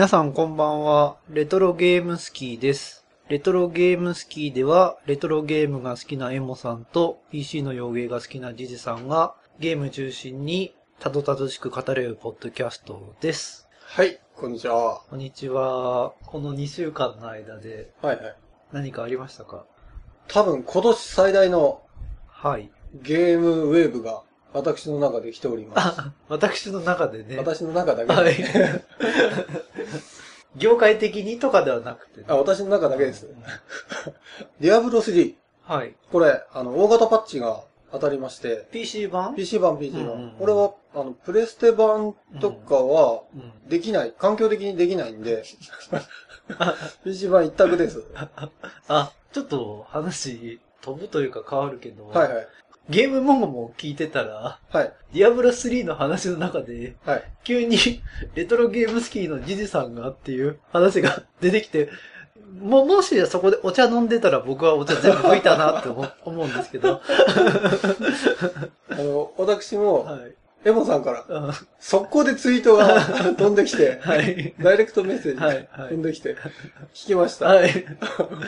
皆さんこんばんは。レトロゲームスキーです。レトロゲームスキーでは、レトロゲームが好きなエモさんと PC の洋芸が好きなジジさんがゲーム中心にたどたどしく語れるポッドキャストです。はい、こんにちは。こんにちは。この2週間の間ではいはい。何かありましたか？多分今年最大のはい。ゲームウェーブが私の中で来ております。あ、私の中でね。私の中だけで、はい。業界的にとかではなくてね、あ、私の中だけです。ディアブロ3。はい。これ、あの、大型パッチが当たりまして、PC 版？PC 版 PC 版。うんうんうんこれは、あの、プレステ版とかは、うん。できない、環境的にできないんで、PC 版一択です。あ、ちょっと話飛ぶというか変わるけど、はいはい。ゲームモゴも聞いてたら、はい。ディアブロ3の話の中で、はい。急に レトロゲームスキーのジジさんがっていう話が出てきて、も、もしそこでお茶飲んでたら僕はお茶全部吹いたなって思思うんですけど、あの、私も、はい。エモさんから、うん速攻でツイートが 飛んできて、はい。ダイレクトメッセージはいはい飛んできて、聞きました。はい。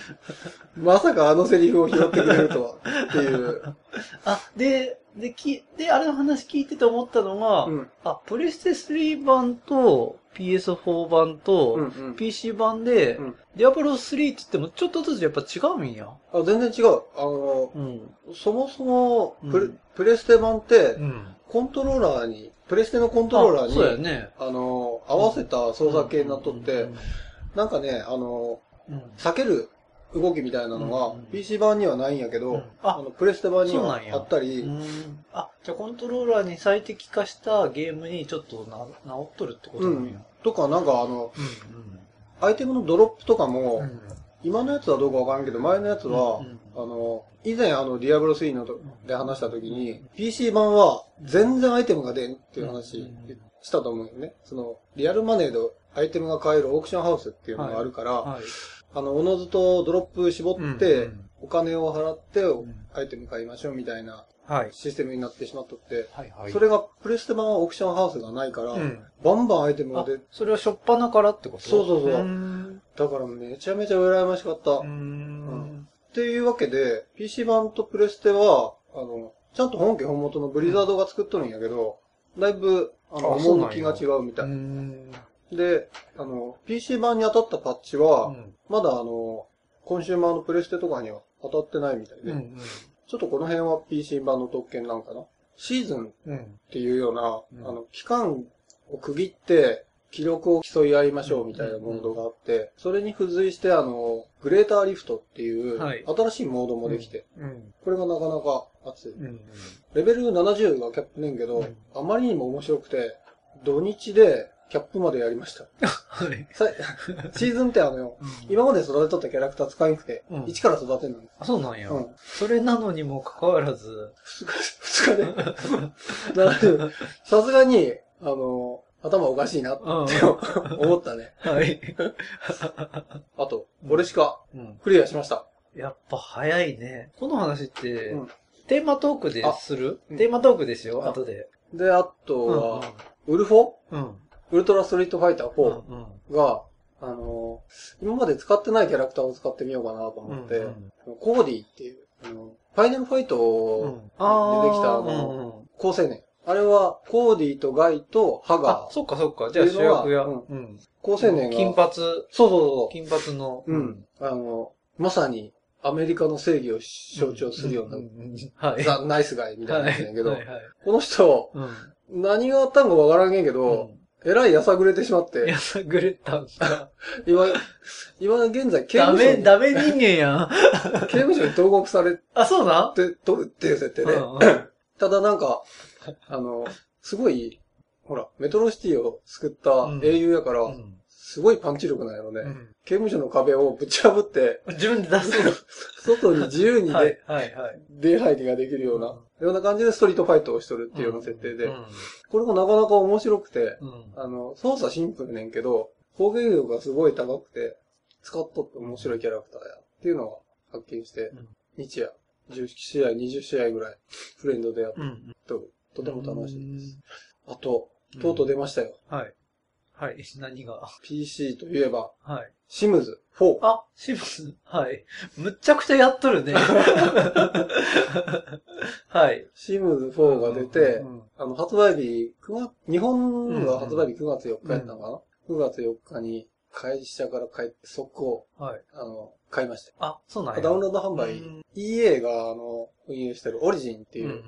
まさかあのセリフを拾ってくれるとは、っていう。あ、で、で、き、で、あれの話聞いてて思ったのが、うんあ、プレステ3版と PS4 版と、うんうん PC 版で、うんディアブロ3って言ってもちょっとずつやっぱ違うんや。あ全然違う。あの、うん。そもそもプレ、うんプレステ版って、うん。コントローラーに、プレステのコントローラーあそうやに、ね。あの、合わせた操作系になっとって、うんなんかね、あの、うん避ける動きみたいなのが、うん PC 版にはないんやけど、うんああの、プレステ版にはあったり、うんあ、じゃあコントローラーに最適化したゲームにちょっとな直っとるってことなんや。とか、なんかあの、うん。アイテムのドロップとかも、うん。今のやつはどうかわからんけど、前のやつは、うんうんあの、以前あの、ディアブロ3のとで話した時に、PC 版は全然アイテムが出んっていう話うんしたと思うよね。その、リアルマネーでアイテムが買えるオークションハウスっていうのがあるから、はい。あの、おのずとドロップ絞って、うんお金を払ってんアイテム買いましょうみたいなはい。システムになってしまっとって、はいはい。それがプレステ版はオークションハウスがないから、うんバンバンアイテムがあ出、それはしょっぱなからってこと？そうそうそうん。だからめちゃめちゃ羨ましかった。うーん。っていうわけで、PC 版とプレステは、あの、ちゃんと本家本元のブリザードが作っとるんやけど、だいぶ、あの、趣が違うみたい。ん。で、あの、PC 版に当たったパッチは、うんまだあの、コンシューマーのプレステとかには当たってないみたいで、うん。ちょっとこの辺は PC 版の特権なんかな？シーズンうん。っていうような、うんあの、期間を区切って、記録を競い合いましょうみたいなモードがあって、それに付随してあの、グレーターリフトっていう、はい新しいモードもできて、うん。これがなかなか熱い。うん。レベル70がキャップねんけど、うんあまりにも面白くて、土日でキャップまでやりました。はい。さシーズンってあの、今まで育てとったキャラクター使いにくくて、うん一から育てるの。あ、そうなんや。うんそれなのにもかかわらず、二日で。なのでさすがに、あの、頭おかしいなってうん。思ったね。はい。あと、俺しかうん。クリアしました。やっぱ早いね。この話って、うんテーマトークでする？うんテーマトークですよ、あ後で。で、あとは、ウルフォ？うん。ウルトラストリートファイターうん。4が、あの、今まで使ってないキャラクターを使ってみようかなと思って、うんコーディっていう、あのファイナルファイトうん。に出てきたあーの、高青年。あれは、コーディとガイとハあガ、ー。そっかそっか。じゃあ主役や。うんうん。高青年が。金髪、そうそうそ金髪の。う。うん。あの、まさに、アメリカの正義を象徴するような、はい。ザ・ナイスガイみたいなやつやけど、この人、うん。何があったんかわからんけんけど、えらいやさぐれてしまって、やさぐれたんだ。今、今現在刑ダメ、務所に、ダメ人間やん。刑務所に投獄されあ、そうなん？てとるっていう設定で、うんうん。ただなんか、あの、すごい、ほら、メトロシティを救った英雄やから、うんすごいパンチ力なんやろね。うん刑務所の壁をぶち破って、自分で出すの。外に自由にで、はい、はい、はい。出入りができるような、ような感じでストリートファイトをしとるっていうような設定で、うんこれもなかなか面白くて、うんあの、操作シンプルねんけど、攻撃力がすごい高くて、使っとって面白いキャラクターや、っていうのを発見して、うん日夜、10試合、20試合ぐらい、フレンドでやっうん。とる。とても楽しいです。です。あと、とうとう出ましたよ。はい。はい。何が？PC といえば、はい。シムズ4。あ、シムズはい。むっちゃくちゃやっとるね。はい。シムズ4が出て、うんうんあの、発売日、9月、日本が発売日9月4日やったのかな、?9 月4日に会社から帰って速攻、はい。あの、買いました。あ、そうなんや。ダウンロード販売、うん EA が、あの、運営してるオリジンっていう、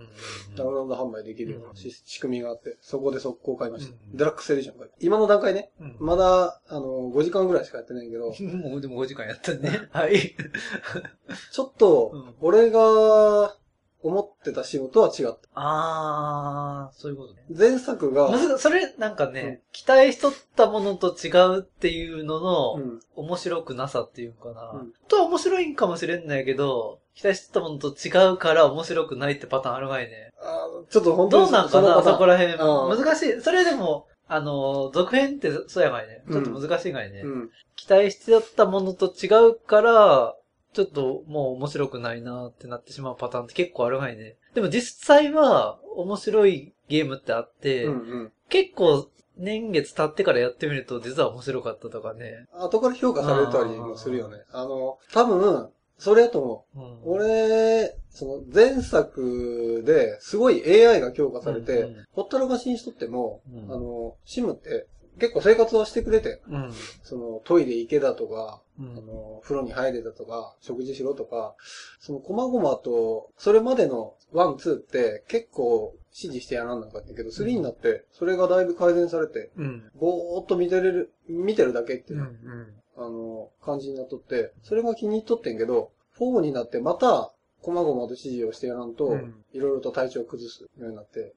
ダウンロード販売できるようなし仕組みがあって、そこで速攻買いました。うんデラックスエディション買い今の段階ね、うんまだ、あの、5時間ぐらいしかやってないけど、もうでも5時間やったね。はい。ちょっとうん、俺が思ってた仕事は違った。あー、そういうことね。前作が、それ、なんかね、うん期待しとったものと違うっていうのの、うん、面白くなさっていうかな。うんとは面白いんかもしれんないけど、期待してたものと違うから面白くないってパターンあるがいね。あーちょっと本当にどうなんかなそこら辺。うん難しい。それでも、あの、続編ってそうやがいね。ちょっと難しいがいね。うん。期待してたものと違うから、ちょっともう面白くないなってなってしまうパターンって結構あるがいね。でも実際は面白いゲームってあって、うんうん。結構年月経ってからやってみると実は面白かったとかね。後から評価されたりもするよね。あの、多分、それやと思う。うん、俺、その前作ですごい AI が強化されて、うんうんほったらかしにしとっても、うんあの、シムって結構生活はしてくれて、うん。そのトイレ行けだとか、うんあの、風呂に入れだとか、食事しろとか、その細々と、それまでの one、two って結構指示してやらんなかったけど、3になって、それがだいぶ改善されて、うん。ぼーっと見てれる、見てるだけっていうう、ん。あの、感じになっとって、それが気に入っとってんけど、4になってまた、細々と指示をしてやらんとうん、いろいろと体調を崩すようになって、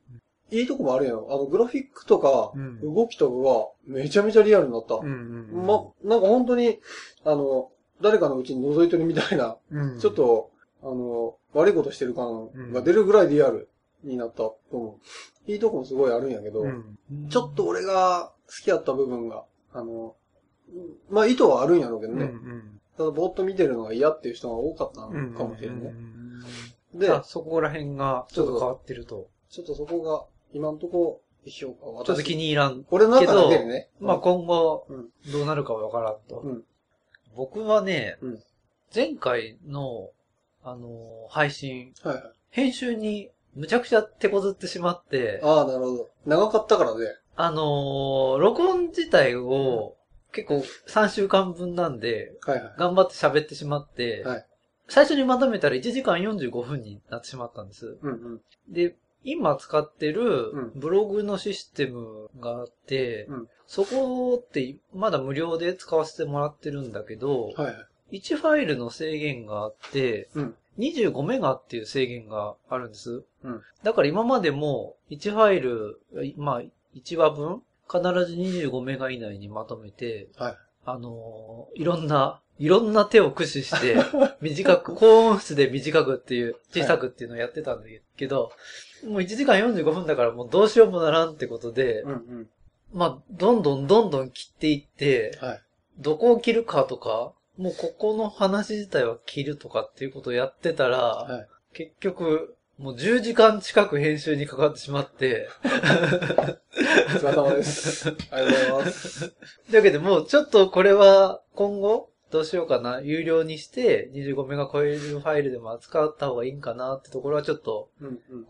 いいとこもあるやん。あの、グラフィックとかう、ん動きとかがめちゃめちゃリアルになった。うん。うん。ま、なんか本当に、あの、誰かのうちに覗いてるみたいな、うん、ちょっと、あの、悪いことしてる感が出るぐらいリアルになったと思う。いいとこもすごいあるんやけど、うん、ちょっと俺が好きやった部分が、あの、まあ意図はあるんやろうけどうん、ね。うん。ただぼーっと見てるのが嫌っていう人が多かったのうん。かもしれんね。うん。で、あ、そこら辺がちょっと変わってると。ちょっとそこが今んとこ評価はちょっと気に入らん。俺の中だけでね。まあ今後うん、どうなるかはわからんと。うん僕はね、うん前回の、あのー配信、はいはい。編集にむちゃくちゃ手こずってしまって、ああ、なるほど。長かったからね。あのー録音自体を結構3週間分なんで、はいはい。頑張って喋ってしまって、はい最初にまとめたら1時間45分になってしまったんです。うんうん。で、今使ってるうんブログのシステムがあって、うんそこってまだ無料で使わせてもらってるんだけど、はいはい。1ファイルの制限があって、うん25メガっていう制限があるんです。うんだから今までも1ファイル、まあ1話分必ず25メガ以内にまとめて、はい。あのーいろんな、いろんな手を駆使して、短く、高音質で短くっていう、小さくっていうのをやってたんだけど、もう1時間45分だからもうどうしようもならんってことで、うんうん。まあ、どんどんどんどん切っていって、はい。どこを切るかとか、もうここの話自体は切るとかっていうことをやってたら、はい。結局、もう10時間近く編集にかかってしまって、お疲れ様です。ありがとうございます。というわけでもうちょっとこれは今後どうしようかな。有料にして25メガ超えるファイルでも扱った方がいいんかなってところはちょっと。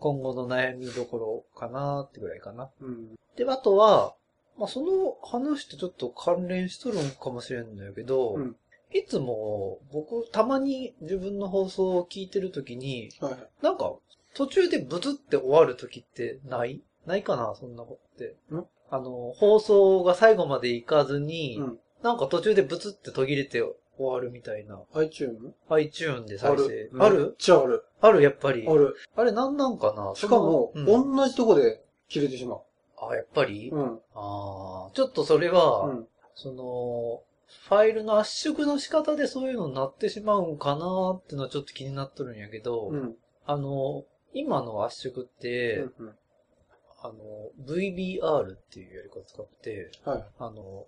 今後の悩みどころかなってぐらいかな。うん。で、あとは、まあ、その話とちょっと関連しとるんかもしれんのやけど、うんいつも僕たまに自分の放送を聞いてるときに、はいはい。なんか途中でブツって終わるときってない？ないかなそんなことってん？あの、放送が最後までいかずに、うん。なんか途中でブツって途切れて終わるみたいな。iTune? iTune であ再生る。。ある？めっちゃある。あるやっぱり。ある。あれなんなんかな？しかも、うん同じとこで切れてしまう。あ、やっぱり、うん。ああ、ちょっとそれは、うん。その、ファイルの圧縮の仕方でそういうのになってしまうんかなっていうのはちょっと気になっとるんやけど、うん。あの、今の圧縮って、うん。あの、VBR っていうやり方使って、はい。あの、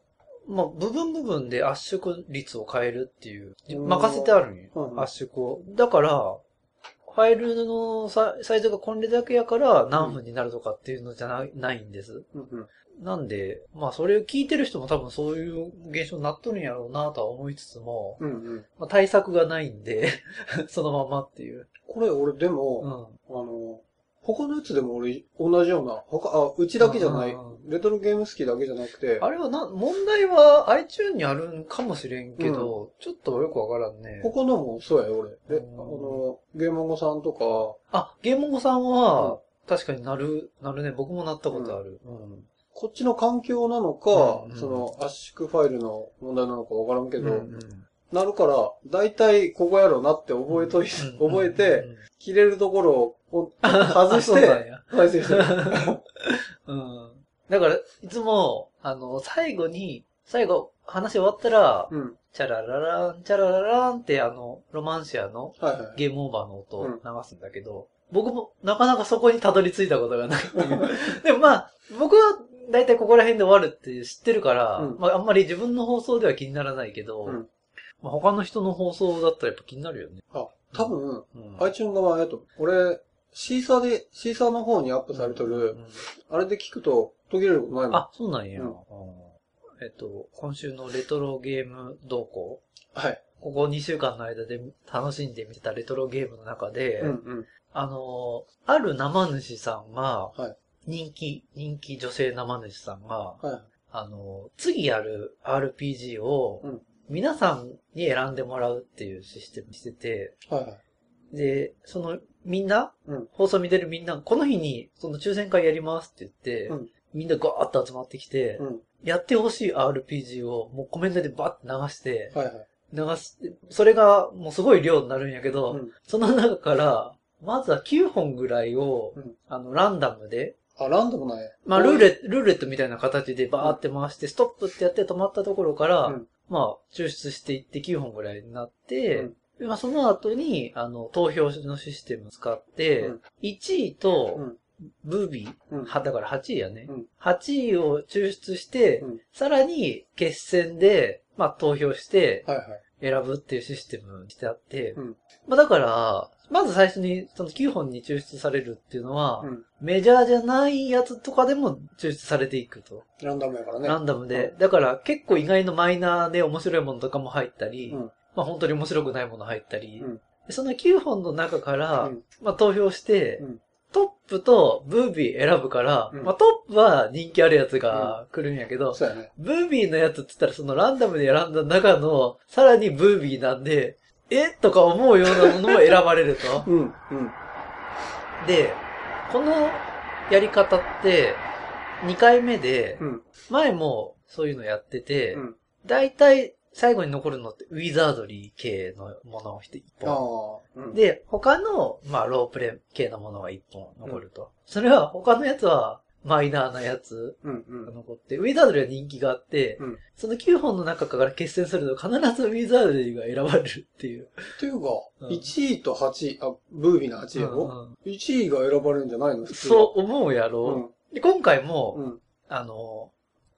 まあ、部分部分で圧縮率を変えるっていう、うん任せてあるんよ、うん圧縮を。だから、ファイルのササイズがこれだけやから何分になるとかっていうのじゃないないんです。うん。うん。なんで、まあそれを聞いてる人も多分そういう現象になっとるんやろうなとは思いつつも、うんうん。まあ、対策がないんで、そのままっていう。これ俺でうも、ん。あの、他のやつでも俺同じような、他、あ、うちだけじゃない。レトロゲーム好きだけじゃなくて、あれはな、問題は iTune にあるんかもしれんけど、ちょっとよくわからんね。他のもそうやよ、俺。で、うん。あの、ゲームゴさんとか、あ、ゲームゴさんは、確かになる、なるね。僕もなったことある。うん。こっちの環境なのか、うん。うん。その圧縮ファイルの問題なのかわからんけど、うんうんなるから、だいたいここやろうなって覚えとい、うん覚えて、うん切れるところをこう 外あして、や再生してる。うん。だから、いつも、あの、最後に、最後、話終わったら、うん。チャラララン、チャララランって、あの、ロマンシアの。ゲームオーバーの音を流すんだけど、僕もなかなかそこにたどり着いたことがない。でもまあ、僕は大体ここら辺で終わるって知ってるから、うんまああんまり自分の放送では気にならないけど、うんまあ、他の人の放送だったらやっぱ気になるよね。あ、多分、うん。iTunes 側やと、俺、シーサーで、シーサーの方にアップされとうる、んあれで聞くと途切れることないもん。あ、そうなんや。うんうんえっと、今週のレトロゲーム動向はい。ここ2週間の間で楽しんで見てたレトロゲームの中で、うんうん。あの、ある生主さんが、はい人気、人気女性生主さんが、はい。あの、次やる RPG をうん、皆さんに選んでもらうっていうシステムにしてて、はいはい。で、その、みんな、うん放送見てるみんな、この日に、その抽選会やりますって言って、うんみんなガーッと集まってきて、うん。やってほしい RPG をもうコメントでバッて流して、はいはい。流して、それがもうすごい量になるんやけど、うん。その中から、まずは9本ぐらいを、うんあの、ランダムで、あ、ランダムなんや。まあ、ルーレット、ルーレットみたいな形でバーって回して、ストップってやって止まったところから、うんまあ、抽出していって9本ぐらいになって、うんでまあ、その後に、あの、投票のシステムを使って、うん1位とうん、ブービー、うん。は、だから8位やね。うん8位を抽出して、うんさらに決戦で、まあ、投票してはいはい。選ぶっていうシステムにしてあって、うんまあ、だから、まず最初にその9本に抽出されるっていうのは、うん。メジャーじゃないやつとかでも抽出されていくと。ランダムやからね。ランダムで。だから結構意外のマイナーで面白いものとかも入ったり、うん。まあ本当に面白くないもの入ったり、その9本の中から、うんまあ投票して、うんトップとブービー選ぶから、うんまあトップは人気あるやつが来るんやけど、ね。ブービーのやつって言ったらそのランダムで選んだ中の、さらにブービーなんで、え？とか思うようなものも選ばれると。うん。うん。で、このやり方って、2回目で、うん。前もそういうのやってて、うん。だいたい最後に残るのってウィザードリー系のものを一あ本。あ。うん。で、他の、まあ、ロープレイ系のものが一本残ると。それは他のやつはマイナーなやつうん。うんが。残って、ウィザードリーは人気があって、うんその9本の中から決戦すると必ずウィザードリーが選ばれるっていう。っていうか、うん1位と8位、あ、ブービーな8位やうんろうん ?1 位が選ばれるんじゃないの？そう思うやろ、で、今回も、うん。うん。あの、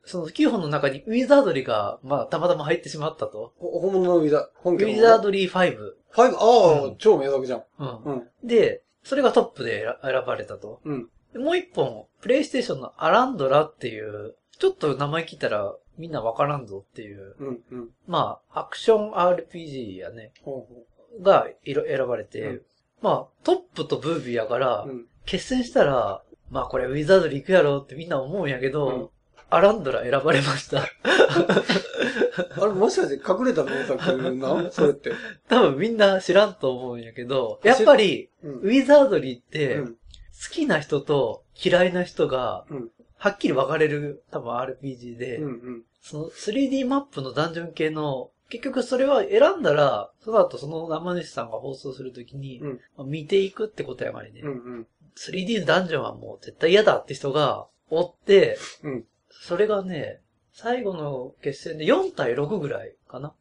その9本の中にウィザードリーが、まあ、たまたま入ってしまったと。ほ本物のウィザ、本ウ家の。ィザードリー5。5、ああ、うん超名作じゃん。うん。うん。で、それがトップで選選ばれたと。うん。でもう一本、プレイステーションのアランドラっていう、ちょっと名前聞いたらみんなわからんぞっていう、うん。うん。まあ、アクション RPG やね、ほうがいろ選ばれて、うんまあ、トップとブービーやから、ほううん。決戦したら、まあこれウィザードリー行くやろってみんな思うんやけど、うんアランドラ選ばれました。あれ、もしかして隠れた名作なそれって。多分みんな知らんと思うんやけど、やっぱり、うん。ウィザードリーって、うん好きな人と嫌いな人がうん、はっきり分かれる多分 RPG で、うん。うん。その 3D マップのダンジョン系の、結局それは選んだら、その後その生主さんが放送するときに、うんまあ見ていくってことやまりね、うん。うん。3D ダンジョンはもう絶対嫌だって人がおって、うんそれがね、最後の決戦で4対6ぐらいかな。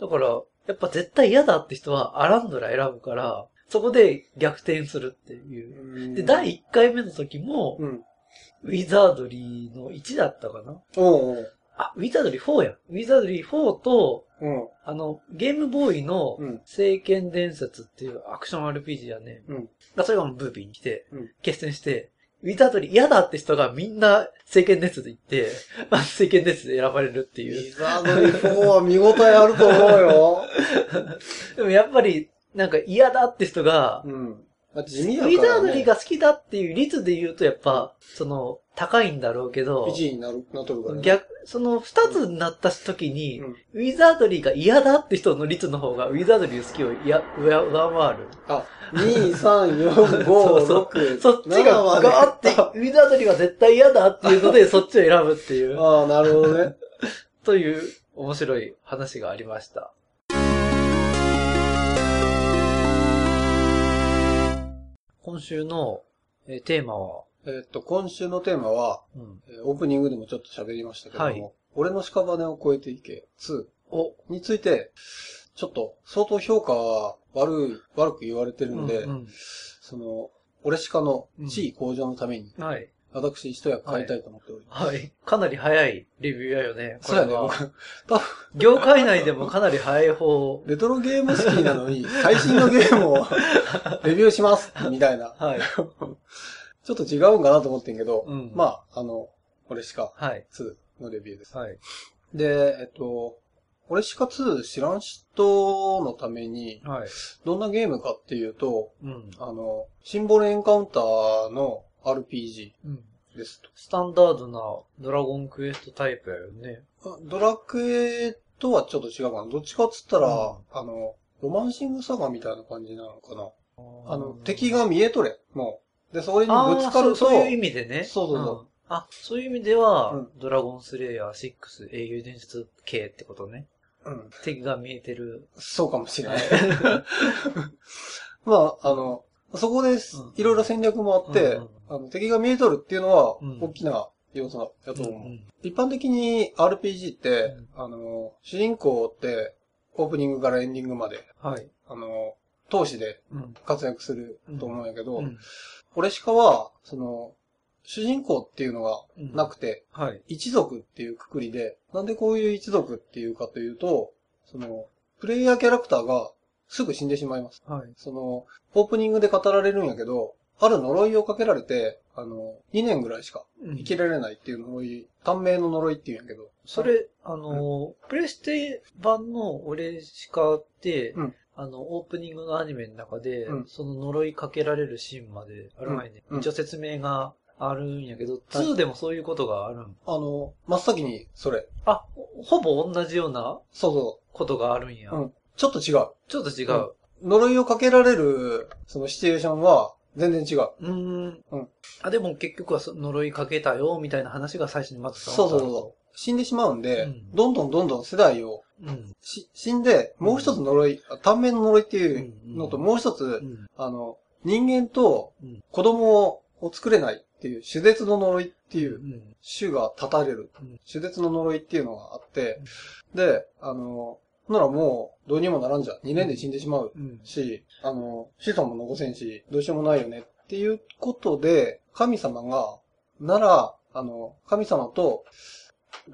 だから、やっぱ絶対嫌だって人はアランドラ選ぶから、そこで逆転するっていう。で、第1回目の時も、うん。ウィザードリーの1だったかなおー。あ、ウィザードリー4や。ウィザードリー4と、うん。あの、ゲームボーイのうん。聖剣伝説っていうアクション RPG やね。うん。がそれがブービーに来て、うん決戦して、ウィザードリー嫌だって人がみんな聖剣熱で行って、まあ、聖剣熱で選ばれるってウいう。ィザードリー4は見応えあると思うよ。でもやっぱり、なんか嫌だって人が、うん。ウ味やから、ね。ィザードリーが好きだっていう率で言うとやっぱ、その、高いんだろうけど、1位になる、なっとるからね。逆、その二つになった時に、うんウィザードリーが嫌だって人の率の方が、ウィザードリー好きをいや上上回る。あ、2、3、4、5、そうそう6、そっちが7までガーって、ウィザードリーは絶対嫌だっていうので、そっちを選ぶっていう、ああ、なるほどね。という面白い話がありました。今週の、えーテーマは、えっと、今週のテーマは、うん、えーオープニングでもちょっと喋りましたけども、はい。俺の屍を越えていけ2お、について、ちょっと相当評価は悪い、悪く言われてるんで、うんその、俺鹿の地位向上のために、うんはい。私一役買いたいと思っております。はい。かなり早いレビューやよね。こそうやね、多分、業界内でもかなり早い方。レトロゲーム好きなのに、最新のゲームを レビューしますみたいな。はい。ちょっと違うんかなと思ってんけど、うんまあ、あの、俺鹿はい。2のレビューです。はい。で、えっと、俺鹿2知らん人のために、はい。どんなゲームかっていうと、うん。あの、シンボルエンカウンターの RPG うん。ですと。スタンダードなドラゴンクエストタイプやよね。ドラクエとはちょっと違うかな。どっちかっつったら、うんあの、ロマンシングサガみたいな感じなのかな。ああの、敵が見えとれ。もう。で、それにぶつかると、そういう意味でね。そうそうそうんあ、そういう意味では、うんドラゴンスレイヤー6英雄伝説系ってことね。うん。敵が見えてる。そうかもしれない。まあ、あの、そこですうん。いろいろ戦略もあって、うんうんあの敵が見えとるっていうのはうん、大きな要素だと思う。うん一般的に RPG って、うんあの、主人公って、オープニングからエンディングまで、はい。あの、闘士でうん。活躍すると思うんやけど、うん俺しかは、その、主人公っていうのがなくて、はい。一族っていうくくりで、なんでこういう一族っていうかというと、その、プレイヤーキャラクターがすぐ死んでしまいます。はい。その、オープニングで語られるんやけど、ある呪いをかけられて、あの、2年ぐらいしかうん生きられないっていう呪い、短命の呪いっていうんやけど。それ、あのー、プレステ版の俺しかって、うんあの、オープニングのアニメの中で、うんその呪いかけられるシーンまである前に、うん一応説明があるんやけど、2でもそういうことがあるん？あの、真っ先にそれ。あ、ほぼ同じようなそうそことがあるんや。う。うん。ちょっと違う。ちょっと違う。うん呪いをかけられる、そのシチュエーションは、全然違う。うーん。うんあ、でも結局はそ呪いかけたよ、みたいな話が最初にまずそうそうそう。死んでしまうんで、うんどんどんどんどん世代をう。うん。し死んで、もう一つ呪い、あ短命の呪いっていうのと、うんもう一つ、うん。あの、人間とうん子供を作れないっていう、手絶の呪いっていうう、ん。種が立たれるうん。手絶の呪いっていうのがあって、で、あの、ならもう、どうにもならんじゃん。2年で死んでしまううん。し、あの、子孫も残せんし、どうしようもないよねっていうことで、神様が、なら、あの、神様と、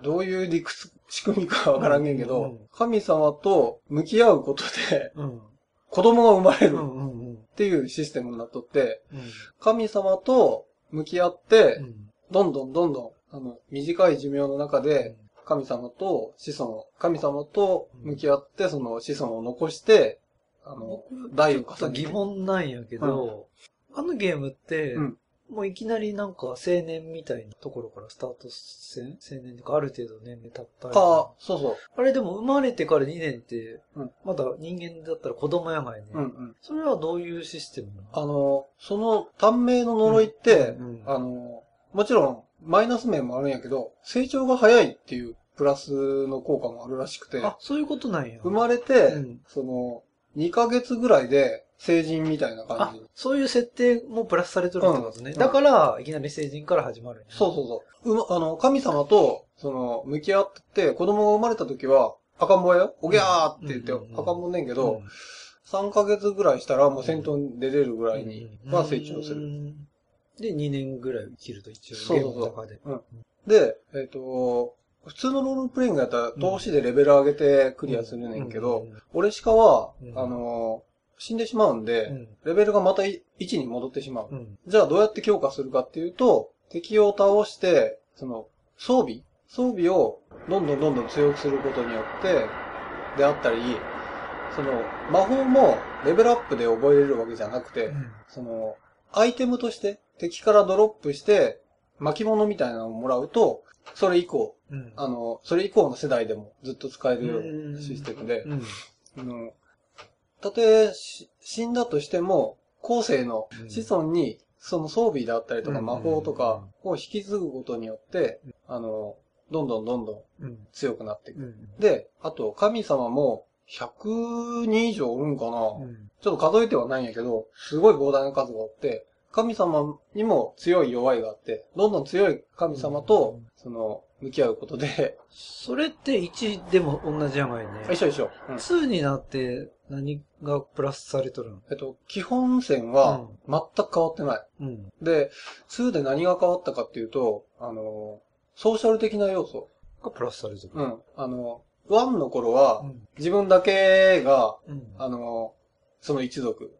どういう理屈、仕組みかわからんげんけど、うん神様と向き合うことで、うん。子供が生まれるっうん。うん。うん。ていうシステムになっとって、うん。神様と向き合って、うん。どんどんどんどん、あの、短い寿命の中で、神様と子孫を、神様と向き合って、その子孫を残して、あの、代を重ねて。疑問なんやけど、あのゲームって、うんもういきなりなんか青年みたいなところからスタートせん青年とかある程度年齢経ったりああ、そうそう。あれでも生まれてから2年って、うんまだ人間だったら子供やがいね。うんうん。それはどういうシステムなの？あの、その短命の呪いって、うんうんあの、もちろん、マイナス面もあるんやけど、成長が早いっていうプラスの効果もあるらしくて、あ、そういうことなんや。生まれて、うんその、2ヶ月ぐらいで成人みたいな感あじ。、そういう設定もプラスされてるってことね。うんだから、いきなり成人から始まるんやそうそうそう。うま、あの、神様と、その、向き合って、子供が生まれた時は、赤ん坊やよ？おぎゃーって言って、うんうんうん赤ん坊ねんけど、うん3ヶ月ぐらいしたらもう戦闘に出れるぐらいには成長する。うんで、2年ぐらい生きると一応、そうそうそうゲームの中で。で、えっ、と、普通のロールプレイングやったら、投資でレベル上げてクリアするねんけど、うんうん俺しかは、うんあの、死んでしまうんで、うん。レベルがまた1に戻ってしまう。うん。じゃあどうやって強化するかっていうと、敵を倒して、その、装備装備をどんどんどんどん強くすることによって、であったり、その、魔法もレベルアップで覚えれるわけじゃなくて、その、アイテムとして敵からドロップして、巻物みたいなのをもらうと、それ以降、うん。あの、それ以降の世代でもずっと使えるようなシステムで、たとえし死んだとしても、後世の子孫に、その装備であったりとかうん魔法とかを引き継ぐことによって、あの、どんどんどんどんうん。強くなっていく。うん。で、あと、神様も100人以上おるんかな、うん。ちょっと数えてはないんやけど、すごい膨大な数がおって、神様にも強い弱いがあって、どんどん強い神様と、その、向き合うことで、それって1でも同じやがいね。一緒一緒。うん2になって何がプラスされとるの？えっと、基本線は全く変わってない。うん。で、2で何が変わったかっていうと、あの、ソーシャル的な要素。がプラスされてる。うん。あの、1の頃はう、ん。自分だけが、うん。あの、その一族。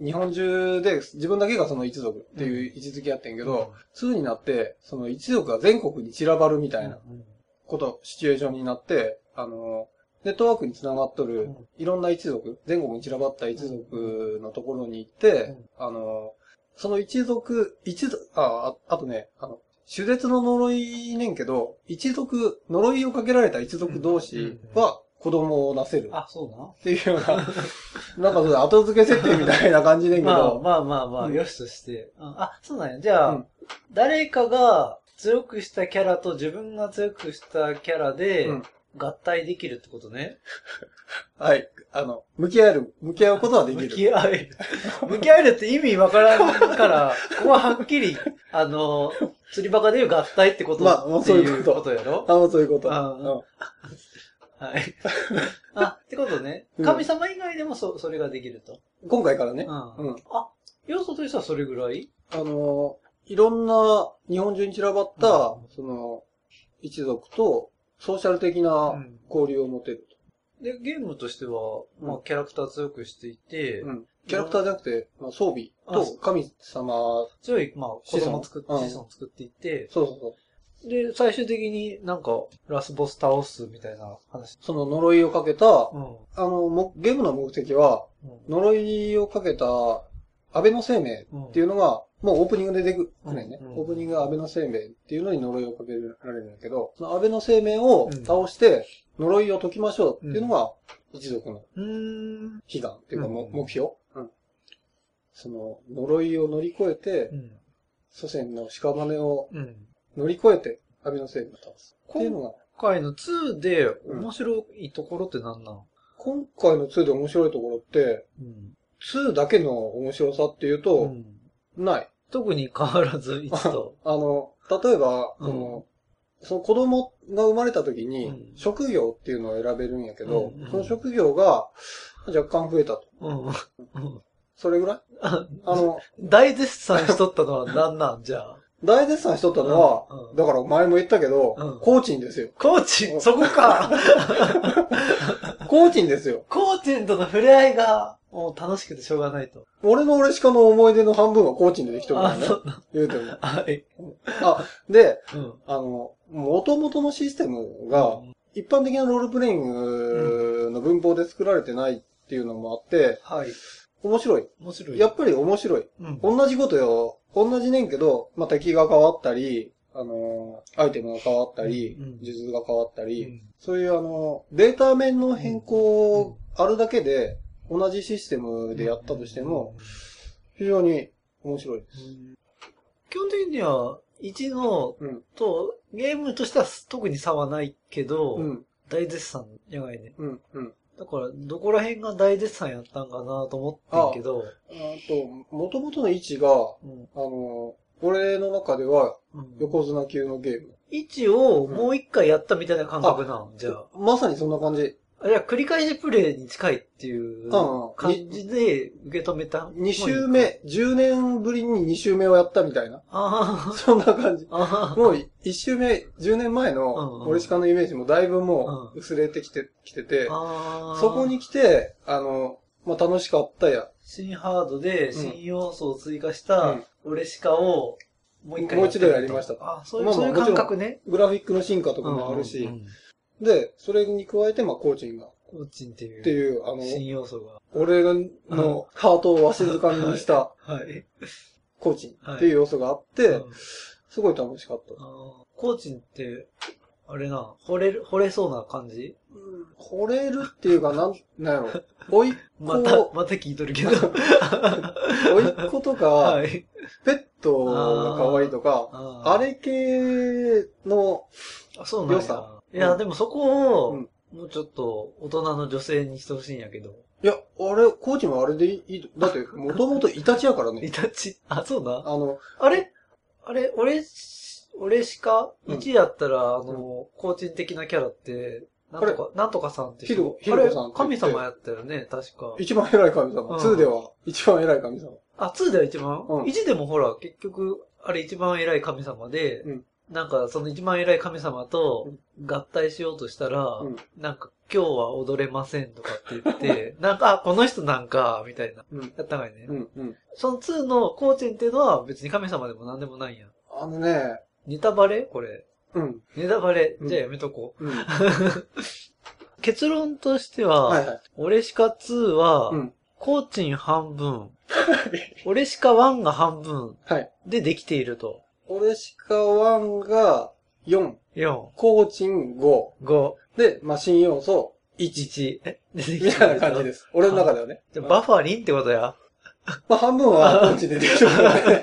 日本中で自分だけがその一族っていう位置づけやってんけど、2になって、その一族が全国に散らばるみたいなうん。こと、シチュエーションになって、あの、ネットワークにつながっとるうん、いろんな一族、全国に散らばった一族のところに行って、あの、その一族、一族、あ、ああとね、あの、手術の呪いねんけど、一族、呪いをかけられた一族同士は子供をなせるあ、そうな。っていうような、なんかそれ後付け設定みたいな感じねんけまあど、まあまあまあ、うんよしとして。うんあ、そうなんや。じゃあ、うん誰かが強くしたキャラと自分が強くしたキャラでうん合体できるってことね？はい、あの、向き合える、向き合うことはでき向る。き合える。向き合えるって意味わからんから、ここははっきり、あの、釣りバカでいう合体ってこと、まあもうそういうことことやろ？あ、もうそういうこと。はい。あ、ってことね。うん神様以外でもそ、それができると。今回からねう、ん。うんあ、要素としてはそれぐらい？あの、いろんな日本中に散らばった、うんその、一族とソーシャル的なうん交流を持てるで、ゲームとしては、まあ、うんキャラクター強くしていて、と。うん。キャラクターじゃなくて、まあ、装備と神様、強い、まあ、子供を作って、子孫作っていって、そうそうそう。で、最終的になんか、ラスボス倒すみたいな話。その呪いをかけた、うん。あの、もゲームの目的は、呪いをかけた安倍の生命っていうのが、もうオープニングで出てくるね。うんオープニングが安倍の生命っていうのに呪いをかけられるんだけど、その安倍の生命を倒して呪いを解きましょうっていうのが一族の。悲願っていうか目標。うんその呪いを乗り越えてう、ん。祖先の屍をうん。乗り越えて安倍の生命を倒す。っていうのが、今回の2で面白いところって何なの？今回の2で面白いところって、うん。2だけの面白さっていうと、うんない。特に変わらず1と。あの、例えば、うんその、その子供が生まれた時にうん、職業っていうのを選べるんやけど、うんうんその職業が若干増えたと。うん。うんそれぐらい？ああの、大絶賛しとったのは何なん？じゃあ。大絶賛しとったのは、うんうんだから前も言ったけど、うんコーチンですよ。コーチ？そこか コーチンですよ。コーチンとの触れ合いが、もう楽しくてしょうがないと。俺の俺しかの思い出の半分はコーチンでできとるからあ、ねそ。うな。言うても。はい。あ、で、うん。あの、元々のシステムが、一般的なロールプレイングの文法で作られてないっていうのもあって、はい。面白い。面白い。やっぱり面白い。うん。同じことよ。同じねんけど、まあ、敵が変わったり、あのーアイテムが変わったり、うん術が変わったり、うんそういうあの、データ面の変更あるだけで、同じシステムでやったとしても、非常に面白いです。基本的には、1のうん。と、ゲームとしては特に差はないけど、うん。大絶賛やがいね。うん。うん。だから、どこら辺が大絶賛やったんかなと思ってんけど、あと、元々の位置が、うんあのー俺の中ではうん横綱級のゲーム。位置をもう一回やったみたいな感覚なん、じゃあ。まさにそんな感じ。あ、じゃあ繰り返しプレイに近いっていううん。感じで受け止めた？2周目、10年ぶりに2周目をやったみたいな。あ そんな感じ。もう1周目、10年前の俺しかのイメージもだいぶもう薄れてきて、きてて、ああ。そこに来て、あの、まあ楽しかったや。新ハードで新要素を追加したうん。オレシカをもう一回やりましたあ、そういう、まあまあそういう感覚ね。グラフィックの進化とかもあるし、で、それに加えて、まあコーチンが、っコーチンっていう。ていう、あの、新要素が。俺のハートをわしづかみにしたはい。コーチンっていう要素があって、うんすごい楽しかった。コーチンって、あれな、惚れる、惚れそうな感じ？惚れるっていうか、なん、なんやろ。おいっ子、また、また聞いとるけど。おいっ子とか、はい。ペットが可愛いとか、ああれ系の、良さ。いや、うんでもそこを、うんもうちょっと大人の女性にしてほしいんやけど。いや、あれ、コーチンはあれでいい、だって、もともとイタチやからイね。タチ、あ、そうな？あの、あれ？あれ、俺し、俺しか？うん ?1 やったら、あの、コーチン的なキャラって、なんとか、なんとかさんって人？ヒロヒロコさん神様やったよね、確か。一番偉い神様。うん2では、一番偉い神様。あ、2では一番、うん ?1 でもほら、結局、あれ一番偉い神様で、うんなんかその一番偉い神様と合体しようとしたら、うんなんか今日は踊れませんとかって言って、なんか、あ、この人なんか、みたいな。うん。やったがいね。うん、うん。その2のコーチンっていうのは別に神様でも何でもないんや。あのね、ネタバレ？これ。うん。ネタバレ？うんじゃあやめとこう。うん。結論としては、はいはい。俺しか2は、うん。コーチン半分、俺しか1が半分はい。でできていると。俺しか1が4、4、コーチン5。5、で、まあ、新要素1。1。え出てきみたいな感じですす。俺の中ではね。じゃあバファリンってことや。まあ、半分はコーチでできるからね。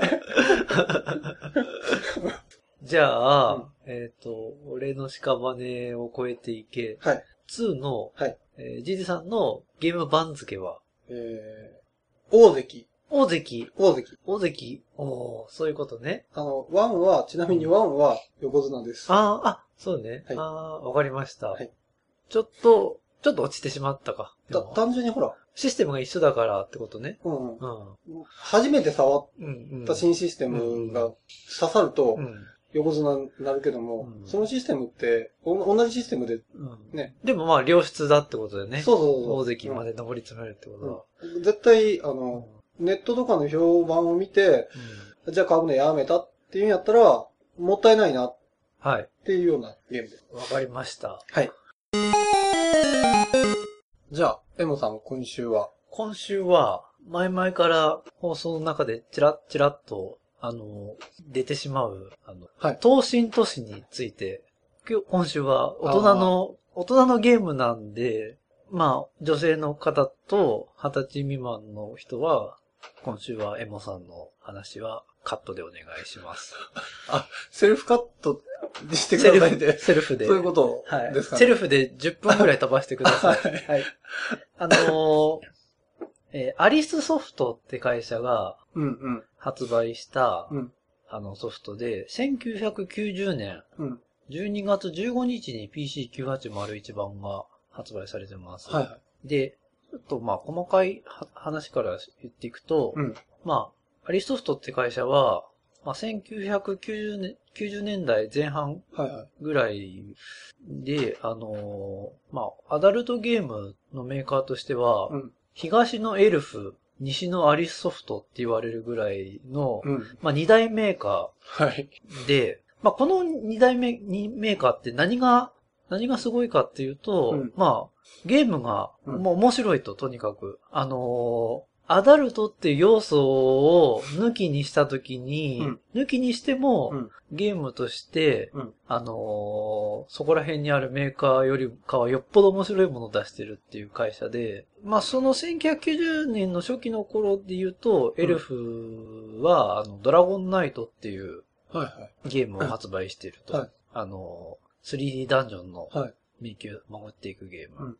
じゃあ、うんえっ、と、俺の屍を超えていけ、はい。2の、はい。えージジさんのゲーム番付は、えー、大関。大関、大関。大関、おーそういうことね。あの、1は、ちなみに1は横綱です。ああ、あ、そうね。はいああ、わかりました。はいちょっと、ちょっと落ちてしまったか。でだも単純にほら、システムが一緒だからってことね。うん。うん。初めて触っうん、うん。た新システムが刺さるとうん。横綱になるけども、うんそのシステムって、お同じシステムで、うん。ね。でもまあ、良質だってことでね。そうそうそう。大関まで上り詰めるってことは。うん絶対、あうん。の、ネットとかの評判を見て、うんじゃあ買うのやめたっていうんやったら、もったいないなっはい。ていうようなゲームです。わかりました。はい。じゃあ、エモさん今週は？今週は、前々から放送の中でチラッチラッと、あの、出てしまう、あの、はい。東進都市について、今日、今週は大人の、大人のゲームなんで、まあ、女性の方と二十歳未満の人は、今週はエモさんの話はカットでお願いします。セルフカットしてくださいって。セルフで。そういうことはい。ですかね。セルフで10分くらい飛ばしてください。はいはい。あのーえーアリスソフトって会社がうんうん。発売した、うんあのソフトで、1990年うん。12月15日に PC9801 版が発売されてます。はいはい。で、ちょっとまあ細かいは話から言っていくと、うん。まあ、アリスソフトって会社は、まあ、1990年 ,90 年代前半はいはい。ぐらいで、あのーまあ、アダルトゲームのメーカーとしては、うん。東のエルフ、西のアリスソフトって言われるぐらいの、うん。まあ、二大メーカはい。ーで、まあ、この二大メにメーカーって何が、何がすごいかっていうと、うん。まあ、ゲームが、うん。もう面白いと、とにかく。あのーアダルトっていう要素を抜きにしたときに、うん。抜きにしても、うん。ゲームとして、うん。あのーそこら辺にあるメーカーよりかはよっぽど面白いものを出してるっていう会社で、まあその1990年の初期の頃で言うと、エルフは、あの、ドラゴンナイトっていうはいはい。ゲームを発売していると。はい。あのー、3D ダンジョンのはい。迷宮を守っていくゲーム。うん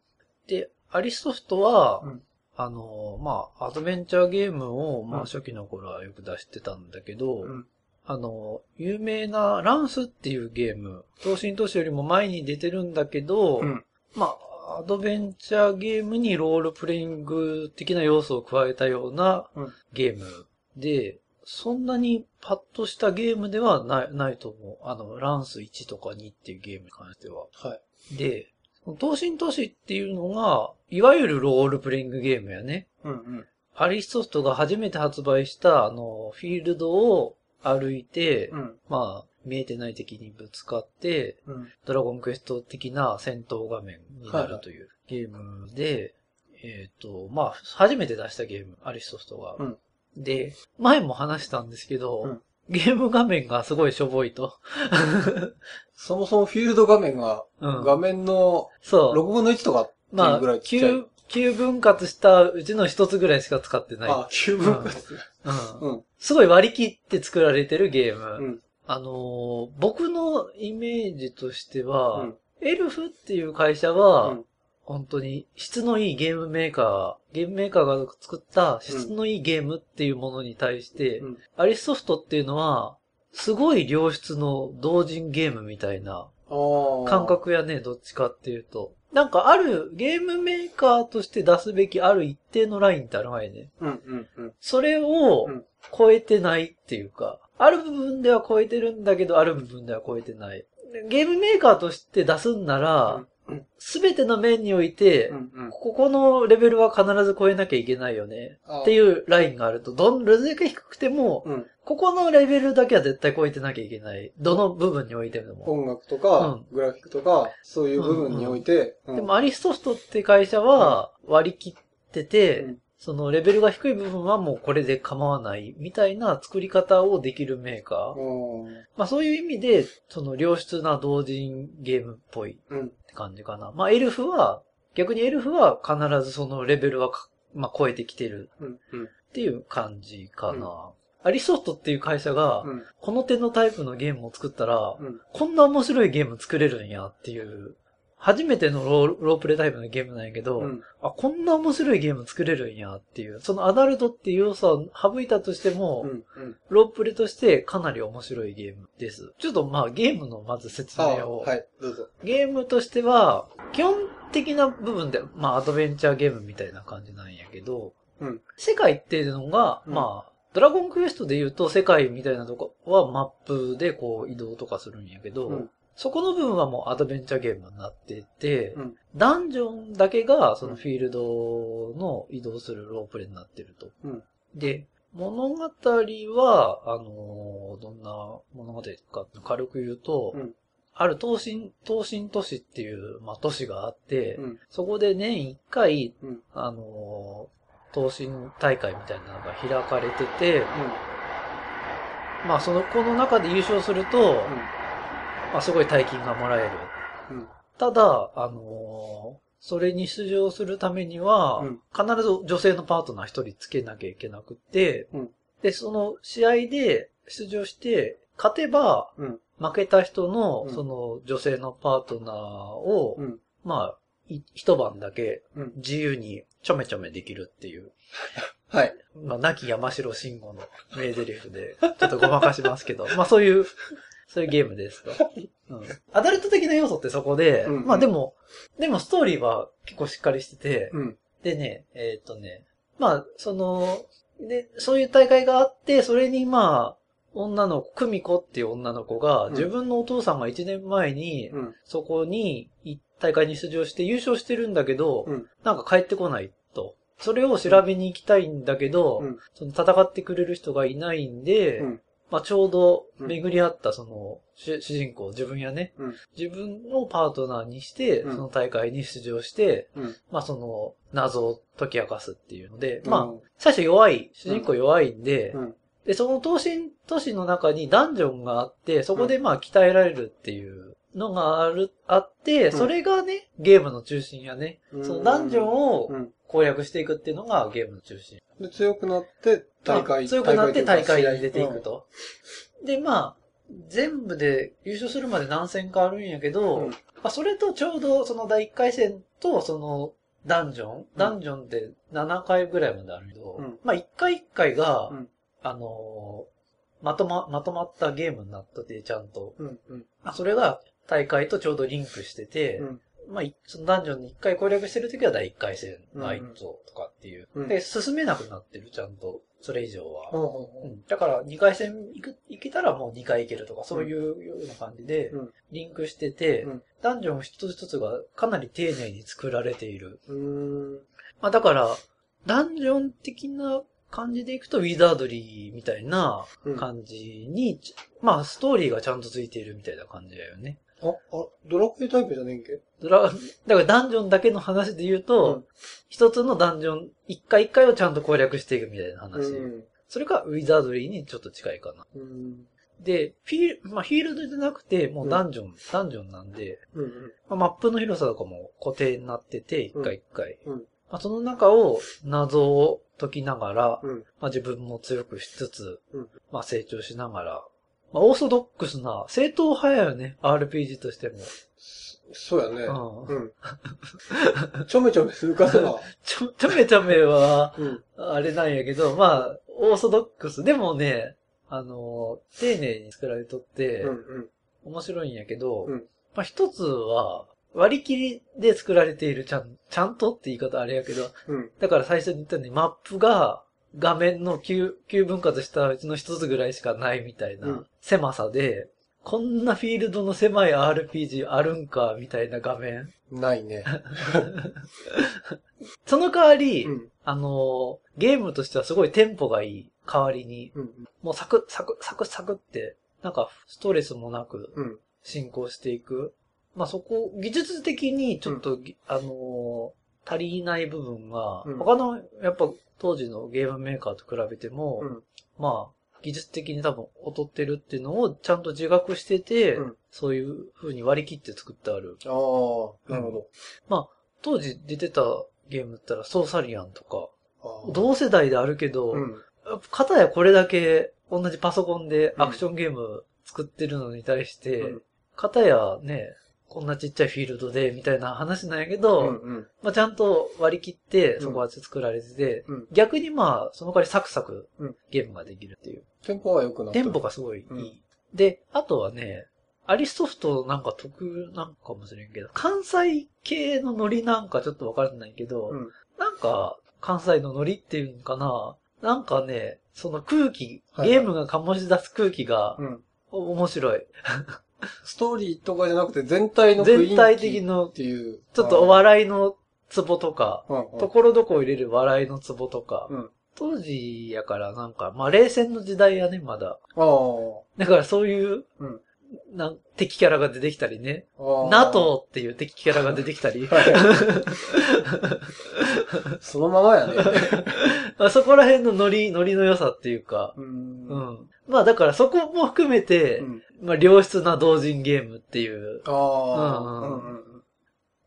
で、アリスソフトは、うんあのー、まあ、アドベンチャーゲームを、まあうん初期の頃はよく出してたんだけど、うん。あの、有名なランスっていうゲーム、東進都市よりも前に出てるんだけど、うん。まあ、アドベンチャーゲームにロールプレイング的な要素を加えたようなうんゲームで、そんなにパッとしたゲームではないないと思う。あの、ランス1とか2っていうゲームに関しては。はい。で、東進都市っていうのが、いわゆるロールプレイングゲームやね。うんうん。アリスソフトが初めて発売した、あの、フィールドを歩いて、うん。まあ、見えてない敵にぶつかって、うん。ドラゴンクエスト的な戦闘画面になはいはいるというゲームで、えっ、と、まあ、初めて出したゲーム、アリスソフトが。うんで、前も話したんですけど、うんゲーム画面がすごいしょぼいと。そもそもフィールド画面が、うん画面のそう。6分の1とかっていまあうぐらい、ちっちゃい。9、9分割したうちの一つぐらいしか使ってない。あ、9分割。うんうん。すごい割り切って作られてるゲーム。うん。あのー僕のイメージとしては、うんエルフっていう会社は、うん本当に質のいいゲームメーカー、ゲームメーカーが作った質のいいゲームっていうものに対して、うんアリスソフトっていうのは、すごい良質の同人ゲームみたいな感。覚やね、どっちかっていうと。なんかあるゲームメーカーとして出すべきある一定のラインってあるわよね。うんうんうん。それをうん超えてないっていうか、ある部分では超えてるんだけど、ある部分では超えてない。ゲームメーカーとして出すんならうん、すべての面において、うんうん。ここのレベルは必ず超えなきゃいけないよね。ってう。いうラインがあると、どん、レベルが低くても、うん。ここのレベルだけは絶対超えてなきゃいけない。どの部分においても。音楽とか、グラフィックとか、そういう部分において、うんでもアリスソフトって会社は割り切ってて、うんそのレベルが低い部分はもうこれで構わないみたいな作り方をできるメーカー。うんまあそういう意味で、その良質な同人ゲームっぽいうん。って感じかな。まあエルフは、逆にエルフは必ずそのレベルはか、まあ超えてきてるうん。うん。っていう感じかな。アリスソフトっていう会社が、うん。この手のタイプのゲームを作ったら、うん。こんな面白いゲーム作れるんやっていう、初めてのロープレイタイプのゲームなんやけど、うん。あ、こんな面白いゲーム作れるんやっていう、そのアダルトっていう要素を省いたとしても、うん。うん。ロープレとしてかなり面白いゲームです。ちょっとまあゲームのまず説あ明を。はい、どうぞ。ゲームとしては、基本的な部分で、まあアドベンチャーゲームみたいな感じなんやけど、うん。世界っていうのが、うんまあ、ドラゴンクエストで言うと世界みたいなとこはマップでこう移動とかするんやけど、うんそこの部分はもうアドベンチャーゲームになってて、うんダンジョンだけがそのフィールドの移動するロープレイになってると。うんで、物語は、あのーどんな物語か軽く言うと、うんある東進、東進都市っていう、まあ、都市があって、うん。そこで年一回、うん。あのー東進大会みたいなのが開かれてて、まあその、この中で優勝すると、まあすごい大金がもらえる。うん。うん。ただ、あのーそれに出場するためには、うん必ず女性のパートナー一人つけなきゃいけなくって、うんで、その試合で出場して、勝てば、うん。負けた人の、うんその女性のパートナーを、うん。まあ、い一晩だけうん。自由にちょめちょめできるっていう、はい。まあ、亡き山城慎吾の名台詞で、ちょっとごまかしますけど、まあそういう、そういうゲームですと。うん。アダルト的な要素ってそこで、うんまあでも、でもストーリーは結構しっかりしてて、うん。でね、えーっとね、まあ、その、で、そういう大会があって、それにまあ、女の子、久美子っていう女の子が、うん自分のお父さんが1年前に、うん。そこに、い大会に出場して優勝してるんだけど、うん。なんか帰ってこないと。それを調べに行きたいんだけど、うん。その戦ってくれる人がいないんで、うんまあちょうど巡り合ったその主主人公、自分やね、うん自分をパートナーにして、うんその大会に出場して、うん。まあその謎を解き明かすっていうので、うんまあ最初弱い、主人公弱いんで、うん。で、その東進都市の中にダンジョンがあって、そこでまあ鍛えられるっていうのがある、あって、それがね、ゲームの中心やね。うんそのダンジョンをうん。攻略していくっていうのがゲームの中心。で、強くなって、大会、強くなって大会に出ていくと。と。で、まあ、全部で優勝するまで何戦かあるんやけど、うんまあ、それとちょうどその第1回戦とそのダンジョン、ダンジョンって7回ぐらいまであるけど、うんまあ1回1回が、うんあのーまとま、まとまったゲームになってて、ちゃんと。うん。うん。まあそれが大会とちょうどリンクしてて、うんまあ、いそのダンジョンに1回攻略してるときは第1回戦の相とかっていう。うんで、進めなくなってる、ちゃんと。それ以上は。ほうんだから、2回戦行く行けたらもう2回行けるとか、そういうような感じでうん、リンクしてて、うんダンジョン一つ一つがかなり丁寧に作られている。まあだから、ダンジョン的な感じでいくと、ウィザードリーみたいなうん感じに、まあストーリーがちゃんとついているみたいな感じだよね。あ、あ、ドラクエタイプじゃねえんけ？ドラ、だからダンジョンだけの話で言うと、一、つのダンジョン、一回一回をちゃんと攻略していくみたいな話。うん。それがウィザードリーにちょっと近いかな。うん。で、フィール、まあ、フィールドじゃなくて、もうダンジョン、ダンジョンなんで、うん。まあ、マップの広さとかも固定になってて、一回一回。うん。まあ、その中を謎を解きながら、うん。まあ、自分も強くしつつ、うんまあ、成長しながら、まあ、オーソドックスな、正統派やよね、RPG としても。そうやね。うんうん。ちょめちょめするかせば。ちょ、ちょめちょめは、うん。あれなんやけど、まあ、オーソドックス。でもね、あの、丁寧に作られとって、うん。うん。面白いんやけど、うんまあ一つは、割り切りで作られているちゃん、ちゃんとって言い方あれやけど、うん。だから最初に言ったようにマップが画面の9、9分割したうちの一つぐらいしかないみたいうんな狭さで、こんなフィールドの狭い RPG あるんか、みたいな画面。ないね。その代わり、うん。あの、ゲームとしてはすごいテンポがいい代わりに、うん。もうサクサクサクサクって、なんかストレスもなくうん。進行していく。まあそこ、技術的にちょっと、ぎあのー足りない部分が、うん他の、やっぱ当時のゲームメーカーと比べても、うん。まあ、技術的に多分劣ってるっていうのをちゃんと自覚してて、うん。そういう風に割り切って作ってある。ああ、なるほ当時出てたゲームだったらソーサリアンとか、同世代であるけど、うん。やっぱ片やこれだけ同じパソコンでアクションゲーム作ってるのに対して、うん。片やね、こんなちっちゃいフィールドで、みたいな話なんやけど、うん。うん。まあちゃんと割り切って、うんそこは作られてて、うん逆にまあ、その代わりサクサクうんゲームができるっていう。テンポは良くなった。テンポがすごいいい。うんで、あとはね、アリスソフトなんか得なんかもしれんけど、関西系のノリなんかちょっとわからないけど、うん。なんか、関西のノリっていうのかななんかね、その空気、はいゲームが醸し出す空気が、うん。お面白い。ストーリーとかじゃなくて全体の雰囲気全体的のっ、ていう。ちょっとお笑いのツボとか、ところどころ入れる笑いのツボとか、うん当時やからなんか、まあ冷戦の時代やね、まだ。だからそういう、うんなん敵キャラが出てきたりね。NATO っていう敵キャラが出てきたり。そのままやね。まあそこら辺のノリ、ノリの良さっていうか。うんう。ん。まあだからそこも含めて、うんまあ良質な同人ゲームっていう。ああ。うんうんうん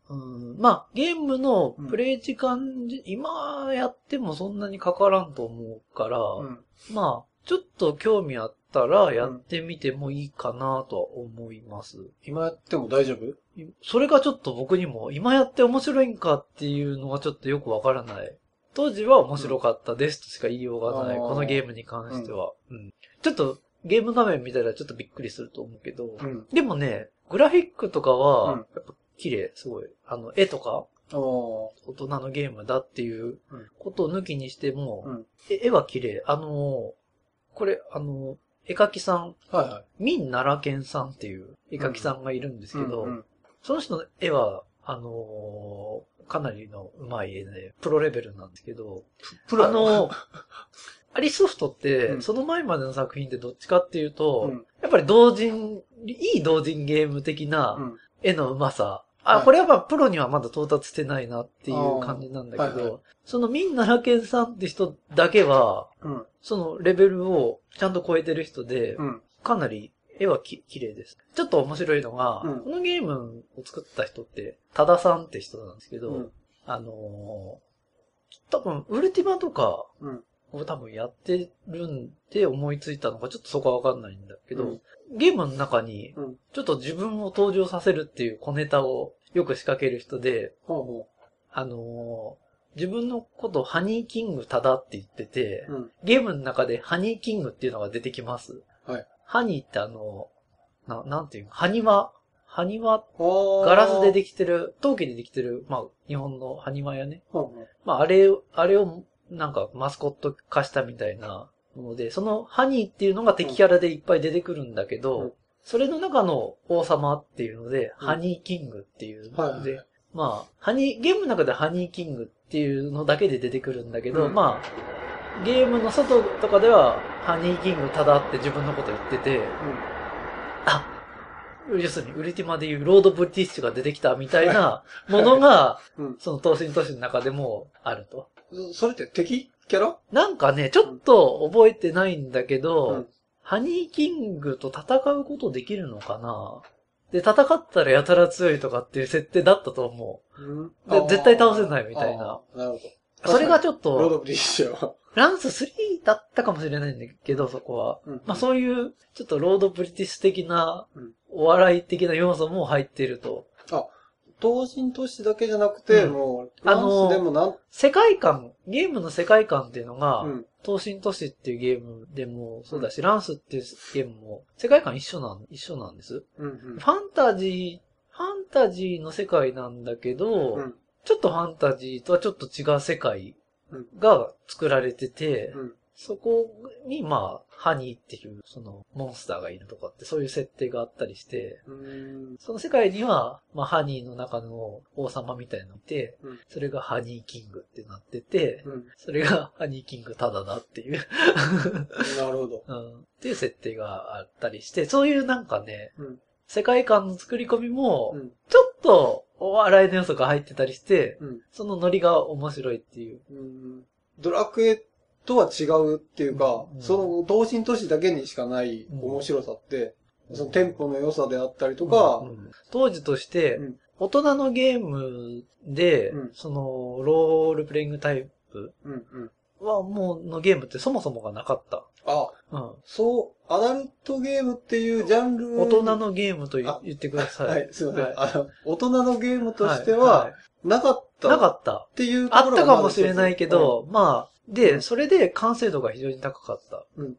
うん、まあゲームのプレイ時間、今やってもそんなにかからんと思うから、うん。まあちょっと興味あったらやってみてもいいかなとは思います。今やっても大丈夫？それがちょっと僕にも今やって面白いんかっていうのがちょっとよくわからない。当時は面白かったですとしか言いようがない。このゲームに関しては、うん。ちょっとゲーム画面見たらちょっとびっくりすると思うけど、うん。でもね、グラフィックとかうんは、やっぱ綺麗、すごい。あの、絵とか。大人のゲームだっていううんことを抜きにしても、うんえ絵は綺麗。あの、これ、あの、絵描きさん、はいはい。民奈良県さんっていう絵描きさんがいるんですけど、うんうんその人の絵は、あのーかなりの上手い絵で、プロレベルなんですけど、プロあの、アリソフトって、うんその前までの作品ってどっちかっていうと、うんやっぱり同人、いい同人ゲーム的なうん絵の上手さ。あ、はいこれはまあプロにはまだ到達してないなっていう感じなんだけど、はいはいその民奈良県さんって人だけは、うん。そのレベルをちゃんと超えてる人で、うん。かなり絵はき綺麗です。ちょっと面白いのが、うんこのゲームを作った人って、多田さんって人なんですけど、うんあのー多分、ウルティマとかうん。を多分やってるんで思いついたのか、ちょっとそこはわかんないんだけど、うんゲームの中にうん、ちょっと自分を登場させるっていう小ネタをよく仕掛ける人で、ほうほあのー自分のことをハニーキングタダって言ってて、う。うん。ゲームの中でハニーキングっていうのが出てきます。はい。ハニーってあの、な、なんていうの、ハニワ、埴輪、ガガラスでできてる、陶器でできてる、まあ、日本の埴輪やね。まあ、あれ、あれを、なんか、マスコット化したみたいなもので、そのハニーっていうのが敵キャラでいっぱい出てくるんだけど、うん。それの中の王様っていうので、うん。ハニーキングっていうので、はいまあ、ハニー、ゲームの中でハニーキングっていうのだけで出てくるんだけど、うん。まあ、ゲームの外とかでは、ハニーキングただって自分のこと言ってて、あ、要するに、ウルティマでいうロードブリティッシュが出てきたみたいなものが、うん。その闘神都市の中でもあると。うん。それって敵キャラ？なんかね、ちょっと覚えてないんだけど、うんハニーキングと戦うことできるのかな？で、戦ったらやたら強いとかっていう設定だったと思うんで絶対倒せないみたいな。なるほど。それがちょっと、どロードブリティッシュは。ランス3だったかもしれないんだけど、そこは。うんまあそういう、ちょっとロードブリティッシュ的なうん、お笑い的な要素も入っていると。同人都市だけじゃなくて、うんもう、あのーランスでもなん、世界観、ゲームの世界観っていうのが、うん。東進都市っていうゲームでもそうだし、ランスっていうゲームも世界観一緒なん、一緒なんです。うんファンタジー、ファンタジーの世界なんだけど、うん。うん。ちょっとファンタジーとはちょっと違う世界うんが作られてて、うん。そこにまあ、ハニーっていうそのモンスターがいるとかってそういう設定があったりして、うん。その世界には、まあ、ハニーの中の王様みたいなのいて、うんそれがハニーキングってなってて、うん。それが ハニーキングただだっていう、なるほど。うん、っていう設定があったりして、そういうなんかね、うん。世界観の作り込みもう、ん。ちょっとお笑いの要素が入ってたりして、うん。そのノリが面白いっていう。うん。ドラクエとは違うっていうか、うんその同人都市だけにしかないうん面白さって、そのテンポの良さであったりとか、うん当時としてうん、大人のゲームで、うんその、ロールプレイングタイプ。はもう、のゲームってそもそもがなかった。あ、うん。そう、アダルトゲームっていうジャンル大人のゲームと言ってください。はい、すいません。はいあの、大人のゲームとしていは、なかった。なかった。っていうとあったかもしれないけど、まあ、うで、んそれで完成度が非常に高かった。うん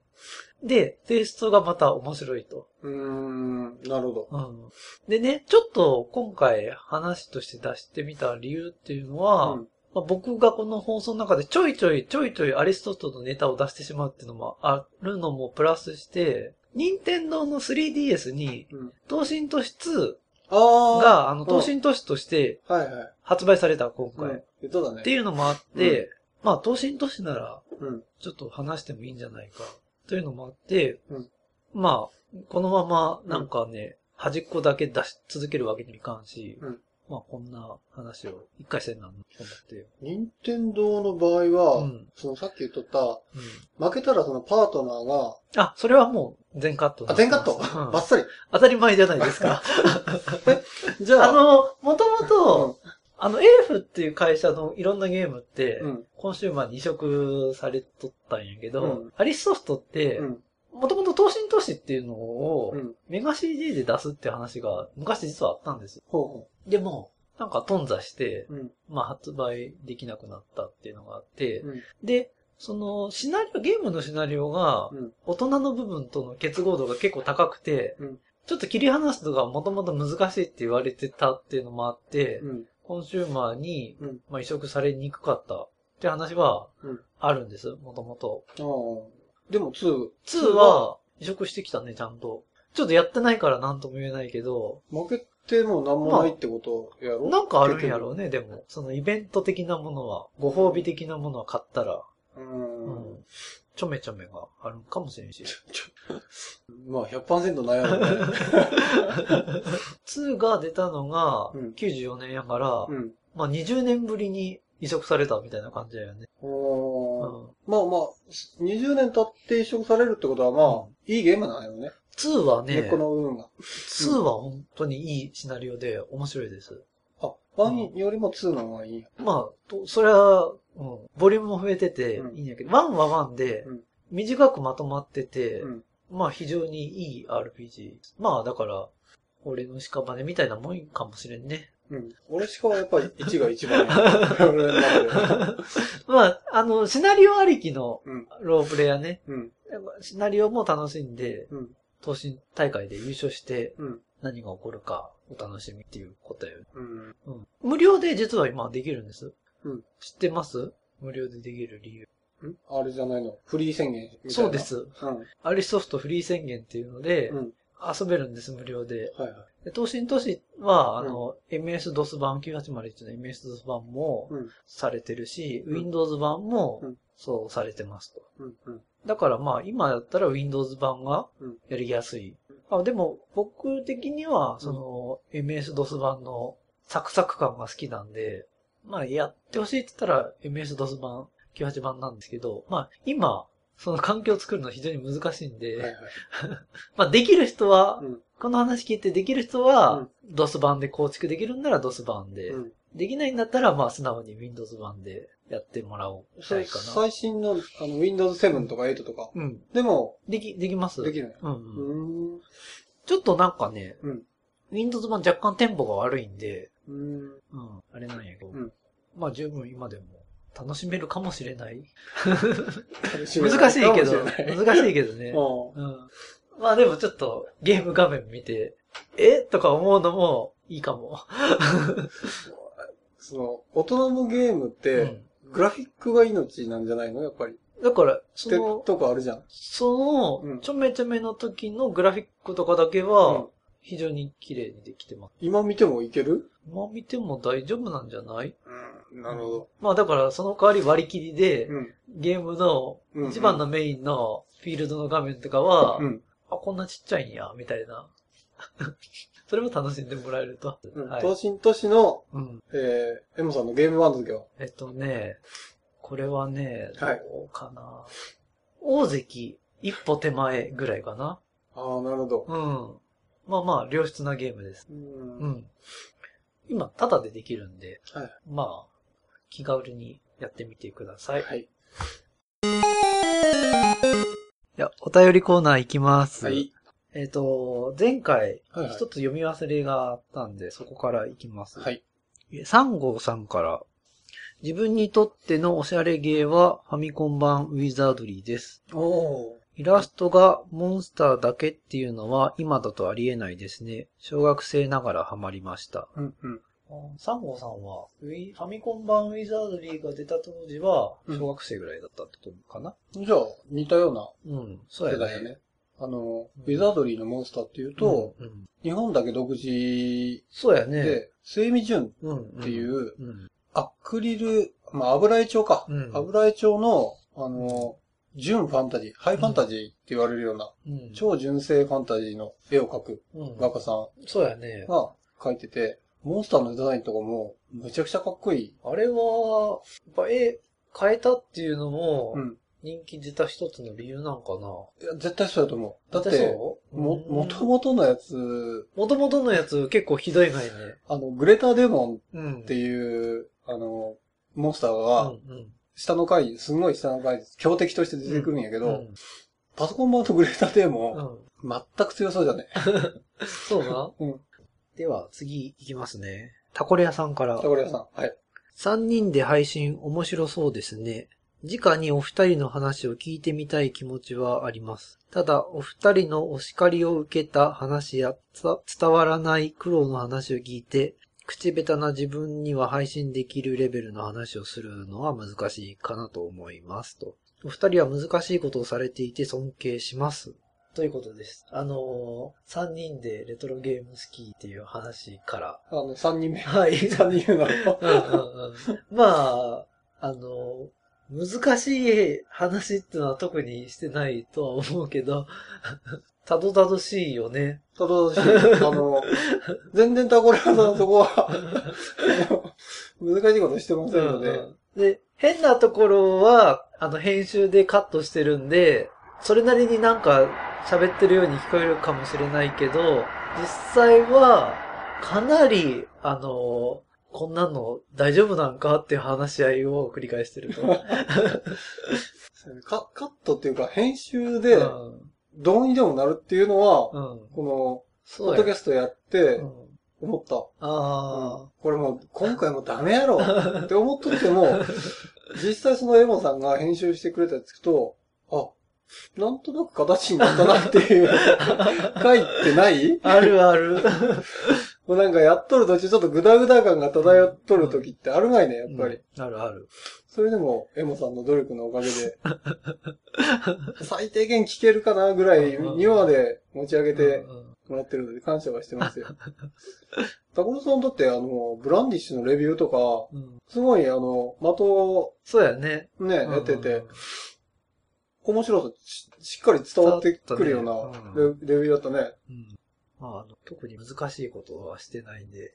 で、テイストがまた面白いと。うーん、なるほど。うん。でね、ちょっと今回話として出してみた理由っていうのは、うんまあ、僕がこの放送の中でちょいちょいちょいちょいアリストトのネタを出してしまうっていうのもあるのもプラスして、任天堂の 3DS に、うん。東進都市2ああ。が、あの、うん東進都市として。発売された、今回。うん。言っとだね。っていうのもあって、まあ、東進都市なら、うん。ちょっと話してもいいんじゃないか。というのもあって、うんまあ、このまま、なんかね、端っこだけ出し続けるわけにもいかんし、うんまあ、こんな話を一回戦なんと思って。任天堂の場合は、うんそのさっき言っとった、うん。負けたらそのパートナーが、あ、それはもう全カットにあ、全カット、うんバッサリ。当たり前じゃないですか。じゃあ、あの、もともと、うあの、エルフっていう会社のいろんなゲームって、うん。コンシューマーに移植されとったんやけど、うんアリスソフトってう、ん。もともと東進都市っていうのを、うん。メガ CD で出すって話が昔実はあったんです。ほうほでも、なんか頓挫して、う。うん。まあ発売できなくなったっていうのがあって、うん。で、そのシナリオ、ゲームのシナリオがうん。大人の部分との結合度が結構高くて、うんちょっと切り離すのがもともと難しいって言われてたっていうのもあって、うん。コンシューマーに、うん。まあ、移植されにくかったって話はうんあるんです、もともと。ああ。でも2。2は移植してきたね、ちゃんと。ちょっとやってないから何とも言えないけど、負けてもなんもないってことやろ、なんかあるんやろうね、でも。そのイベント的なものは、ご褒美的なものは買ったら、う。うんん、ちょめちょめがあるかもしれんし。まあ、100%悩むね。2が出たのがうん94年やから、うん。まあ20年ぶりに移植されたみたいな感じだよね。おーうんまあまあ、20年経って移植されるってことはまあ、いいゲームなんよね。2はね根っ、この部分が。2は本当にいいシナリオで面白いです。あ、1よりも2の方がいい。まあ、とそれは、うん、ボリュームも増えててうんいいんやけど、1は1でうん、短くまとまってて、うん。まあ非常にいい RPG。まあだから、俺の屍みたいなもんかもしれんね。うん。俺しかはやっぱり 1が一番。まあ、あの、シナリオありきのうん。ロープレイヤーね。うん。シナリオも楽しんで、うん。東進大会で優勝してうん。何が起こるかお楽しみっていうことやよね。うん。うん。無料で実は今できるんです。うん。知ってます？無料でできる理由。ん？あれじゃないの？フリー宣言。そうで。す。うん。アリソフトフリー宣言っていうので、うん。遊べるんです、無料で。はいはい。で東進都市は、あの、MS-DOS 版、9801の MS-DOS 版もうん。されてるし、うん Windows 版もうんそうされてますと。うん。うん。だからまあ、今だったら Windows 版がうんやりやすい。あでも、僕的には、その、MS-DOS 版のサクサク感が好きなんで、まあ、やってほしいって言ったら MS-DOS 版、98版なんですけど、まあ、今、その環境を作るのは非常に難しいんで、はいはい。まあ、できる人は、うん。この話聞いてできる人うはん、DOS 版で構築できるんなら DOS 版で、うん。できないんだったら、まあ、素直に Windows 版でやってもらおうかな。最新の、あの、Windows 7とか8とか。うん。でも、でき、できますできるね。うん、ううん。ちょっとなんかね、うん。Windows 版若干テンポが悪いんで、うーん。うん、あれなんやけど、うんまあ十分今でも楽しめるかもしれない。難難しいけど、難しいけどね。ううん。まあでもちょっとゲーム画面見て、え？とか思うのもいいかも。ん。その、大人のゲームっうて、ん。グラフィックが命なんじゃないの？やっぱり。だから、その、とこあるじゃん。その、うんちょめちょめの時のグラフィックとかだけは、非常に綺麗にできてます。今見てもいける？今見ても大丈夫なんじゃない？うん。なるほど。まあだからその代わり割り切りで、うん。ゲームの一番のメインのフィールドの画面とかは、うん。あ、こんなちっちゃいんや、みたいな。それも楽しんでもらえると。うん。はい東進都市の、うん。えー、エモさんのゲーム番付はえっとね、これはね、どはいうかな。大関一歩手前ぐらいかな。ああ、なるほど。うん。まあまあ、良質なゲームです。う。うんん。今、タダでできるんで、はい。まあ、気軽にやってみてください。はい。いや、お便りコーナー行きます。はい。えっ、と、前回、はいはい一つ読み忘れがあったんで、そこから行きます。はい。えサンゴさんから、自分にとってのおしゃれゲーはファミコン版ウィザードリーです。おー。イラストがモンスターだけっていうのは今だとありえないですね。小学生ながらハマりました。うんうん。サンゴさんは、ファミコン版ウィザードリーが出た当時は、うん小学生ぐらいだったってことかな、じゃあ、似たようなうん、そうやね。あの、うんウィザードリーのモンスターっていうと、うんうん日本だけ独自そうやね。で、セイミジュンうん、っっていう、うん。アクリル、まあ、油絵調か。うん油絵調の、あの、純ファンタジー、ハイファンタジーって言われるような、うん。超純正ファンタジーの絵を描くうん、画家さんそうやね。が描いてて、モンスターのデザインとかも、むちゃくちゃかっこいい。あれは、やっぱ絵変えたっていうのもう、ん。人気出た一つの理由なんかな？いや、絶対そうだと思う。だって、も、もともとのやつ、もともとのやつ結構ひどいがいね。あの、グレタデモンうん。っていう、あの、モンスターうが、んうん下の階、すんごい下の階、強敵として出てくるんやけど、うんパソコン版のグレタデモン、うん。全く強そうじゃね。そうな？うん。では、次行きますね。タコレ屋さんから。タコレアさん。はい。3人で配信面白そうですね。直にお二人の話を聞いてみたい気持ちはあります。ただ、お二人のお叱りを受けた話やつ伝わらない苦労の話を聞いて、口下手な自分には配信できるレベルの話をするのは難しいかなと思いますと。お二人は難しいことをされていて尊敬します。ということです。あのー、3人でレトロゲーム好きっていう話から。あの、3人目。はい。3人目なの。うんうんうんまあ、あの、難しい話っていうのは特にしてないとは思うけど、たどたどしいよね。ただ私、あの、全然タコレアさんのそこは、難しいことしてませんので、うん。で、変なところは、あの、編集でカットしてるんで、それなりになんか喋ってるように聞こえるかもしれないけど、実際は、かなり、あの、こんなの大丈夫なんかっていう話し合いを繰り返してると。カカットっていうか編集でうんどうにでもなるっていうのは、うん。この、ポッドキャストやってうん思った。あこれもう今回もダメやろって思っとっても、実際そのエモさんが編集してくれたやつ聞くと、あ、なんとなく形になったなっていう 回ってない？あ。あるある。もうなんかやっとる途中ちょっとグダグダ感が漂っとる時ってあるまいね、やっぱり。うんあるある。それでも、エモさんの努力のおかげで、最低限聞けるかなぐらいにまで持ち上げてもらってるので感謝はしてますよ。タコロさんだってあの、ブランディッシュのレビューとか、うんすごいあの、的をそうやね。ね、うんやってて、面白さししっかり伝わってくるようなレビューだったね。うんまあ、あの特に難しいことはしてないんで、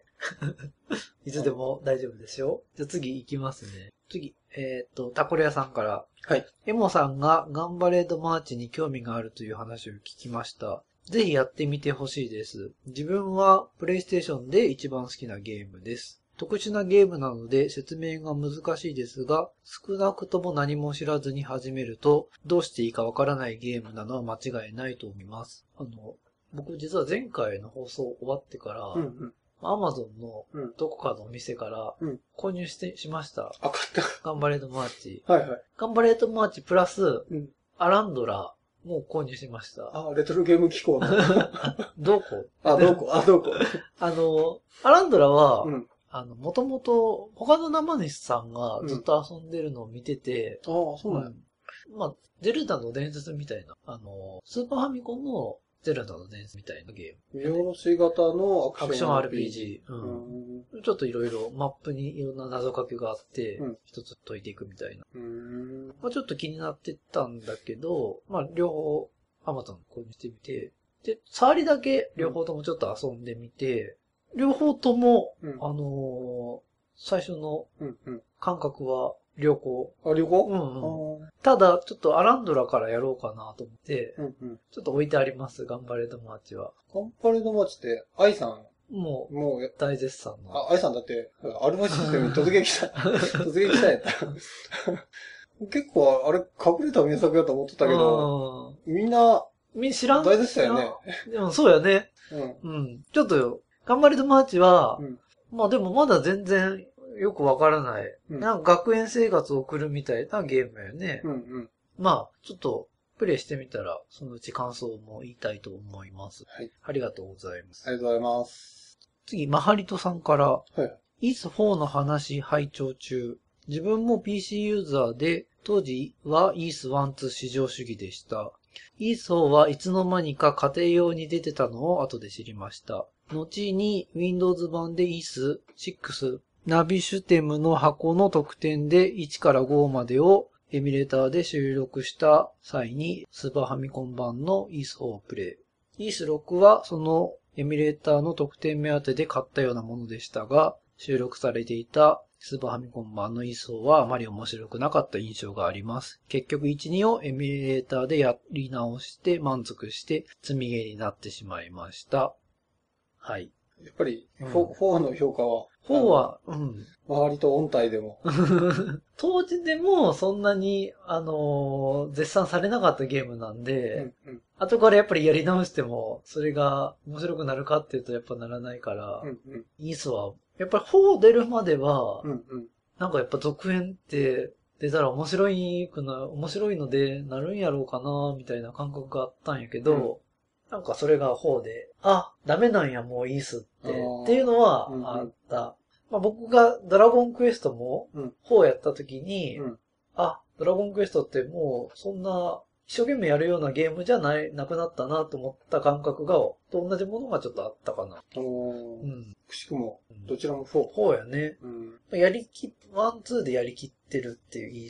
いつでも大丈夫ですよ。じゃあ次行きますね。次、えーっと、タコレ屋さんから。はい。エモさんがガンバレードマーチに興味があるという話を聞きました。ぜひやってみてほしいです。自分はプレイステーションで一番好きなゲームです。特殊なゲームなので説明が難しいですが、少なくとも何も知らずに始めると、どうしていいかわからないゲームなのは間違いないと思います。あの、僕実は前回の放送終わってから、うんうん。アマゾンのうんどこかのお店からうん購入して、しました。あ、買っガンバレードマーチ。た。はいはい。ガンバレードマーチプラス、うん。アランドラもう購入しました。あ、レトロゲーム機構の。どこ？あ、どこ？あ、どこ？あの、アランドラは、うん。あの、もともと他の生主さんがずっと遊んでるのを見てて、ああ、そうなんや。うんまあ、ゼルダの伝説みたいな、あの、スーパーファミコンのゼルダの伝説みたいなゲーム。見下ろし型のアアクション RPG。うんうん。ちょっといろいろマップにいろんな謎かけがあってうん、一つ解いていくみたいな。うん。まあちょっと気になってたんだけど、まあ両方アマゾン購入してみて、で、触りだけ両方ともちょっと遊んでみて、両方とも、うんあのー最初の。感覚は良好。あ、旅う行んうん。あただ、ちょっとアランドラからやろうかなと思って、あ。うんうん。ちょっと置いてあります、頑張れドマーチは。カンパレードマッチって、愛さん、もう、もうや、大絶賛の。あ、愛さんだって、アルファシステムに突撃した、突撃したんやった。結構、あれ、隠れた名作やと思ってたけど、うんみんな、み知らん？大絶賛やね。でもそうやね。うん。うん。ちょっと、頑張れドマーチは、うんまあでもまだ全然よくわからない。うんなんか学園生活を送るみたいなゲームやね。うんうん。まあ、ちょっと、プレイしてみたら、そのうち感想も言いたいと思います。はい。ありがとうございます。ありがとうございます。次、マハリトさんから、はい。イース4の話拝聴中。自分も PC ユーザーで、当時はイース1、2至上主義でした。イース4はいつの間にか家庭用に出てたのを後で知りました。後に Windows 版でイース6、ナビシュテムの箱の特典で1から5までをエミュレーターで収録した際にスーパーファミコン版のイース4をプレイ。イース6はそのエミュレーターの特典目当てで買ったようなものでしたが、収録されていたスーパーファミコン版のイース4はあまり面白くなかった印象があります。結局1、2をエミュレーターでやり直して満足して積みゲーになってしまいました。はい。やっぱり、うんフォ4の評価は、4は、うん。割と音体でも。当時でもそんなに、あのー絶賛されなかったゲームなんうで、んうん。後からやっぱりやり直しても、それが面白くなるかっていうとやっぱならないから、うんうん。イースは、やっぱり4出るまでは、うんうん。なんかやっぱ続編って出たら面白いくな、面白いのでなるんやろうかな、みたいな感覚があったんやけど、なんかそれが4で、あ、ダメなんや、もういいっすって、っていうのはあった。まあ、僕がドラゴンクエストもうん4やった時に、うんあ、ドラゴンクエストってもうそんな一生懸命やるようなゲームじゃない、なくなったなと思った感覚が、と同じものがちょっとあったかな。うん。くしくも、どちらも4。4やね。うん。やりき、 one、two でやりきってるっていういい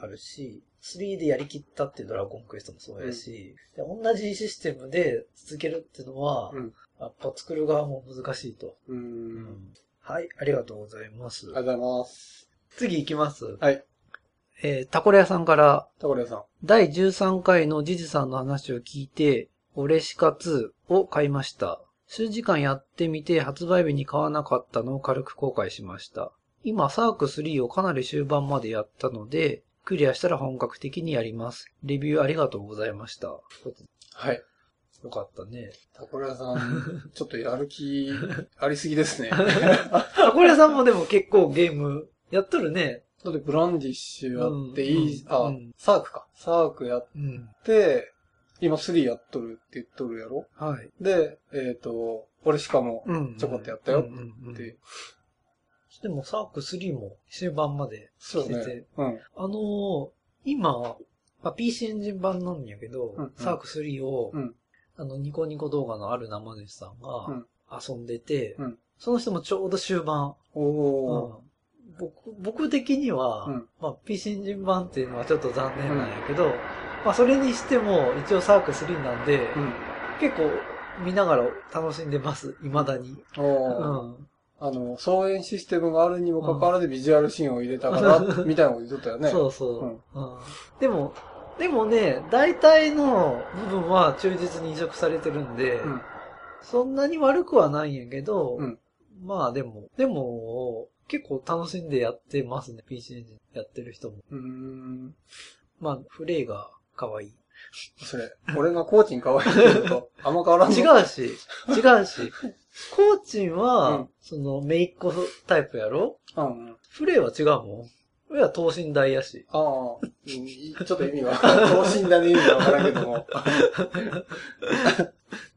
あるし、3でやりきったっていうドラゴンクエストもそうやし、で同じシステムで続けるっていうのは、うんやっぱ作る側も難しいと。う。うんはい、ありがとうございます。ありがとうございます。次行きます。はい。えー、タコレ屋さんから、タコレアさん。第13回のジジさんの話を聞いて、オレシカ2を買いました。数時間やってみて発売日に買わなかったのを軽く後悔しました。今、サーク3をかなり終盤までやったので、クリアしたら本格的にやります。レビューありがとうございました。はい。よかったね。タコレアさん、ちょっとやる気 ありすぎですね。タコレ屋さんもでも結構ゲームやっとるね。だってブランディッシュやっていい、あ、サークか。サークやっうん。て、今3やっとるって言っとるやろ？はい。で、えっ、と、俺しかもうんちょこっとやったよって、でもサーク3も終盤まで来てて、ね。うん。あのー今、まあ、PC エンジン版なんやけど、うんうんサーク3を、うん。あの、ニコニコ動画のある生主さんがうん。遊んでて、うん。その人もちょうど終盤、僕僕的には、うん。まあ、PC エンジン版っていうのはちょっと残念なんやけど、まあ、それにしても一応サーク3なんで、うん。結構見ながら楽しんでます、未だに。あの、総演システムがあるにもかかわらずビジュアルシーンを入れたから、みたいなこと言っとったよね。そうそう、うんうんでも、でもね、大体の部分は忠実に移植されてるんで、うん。そんなに悪くはないんやけど、うんまあでも、でも、結構楽しんでやってますね、PC エンジンやってる人も。うーん。まあ、フレイが可愛い。それ、俺がコーチに可愛いって言うと、あんま変わらんの？違うし、違うし。コーチンは、うんその、めいっ子タイプやろ？うんうん。フレイは違うもん。フレイは等身大やし。ああ、うん ちょっと意味は、等身大の意味はわからんけども。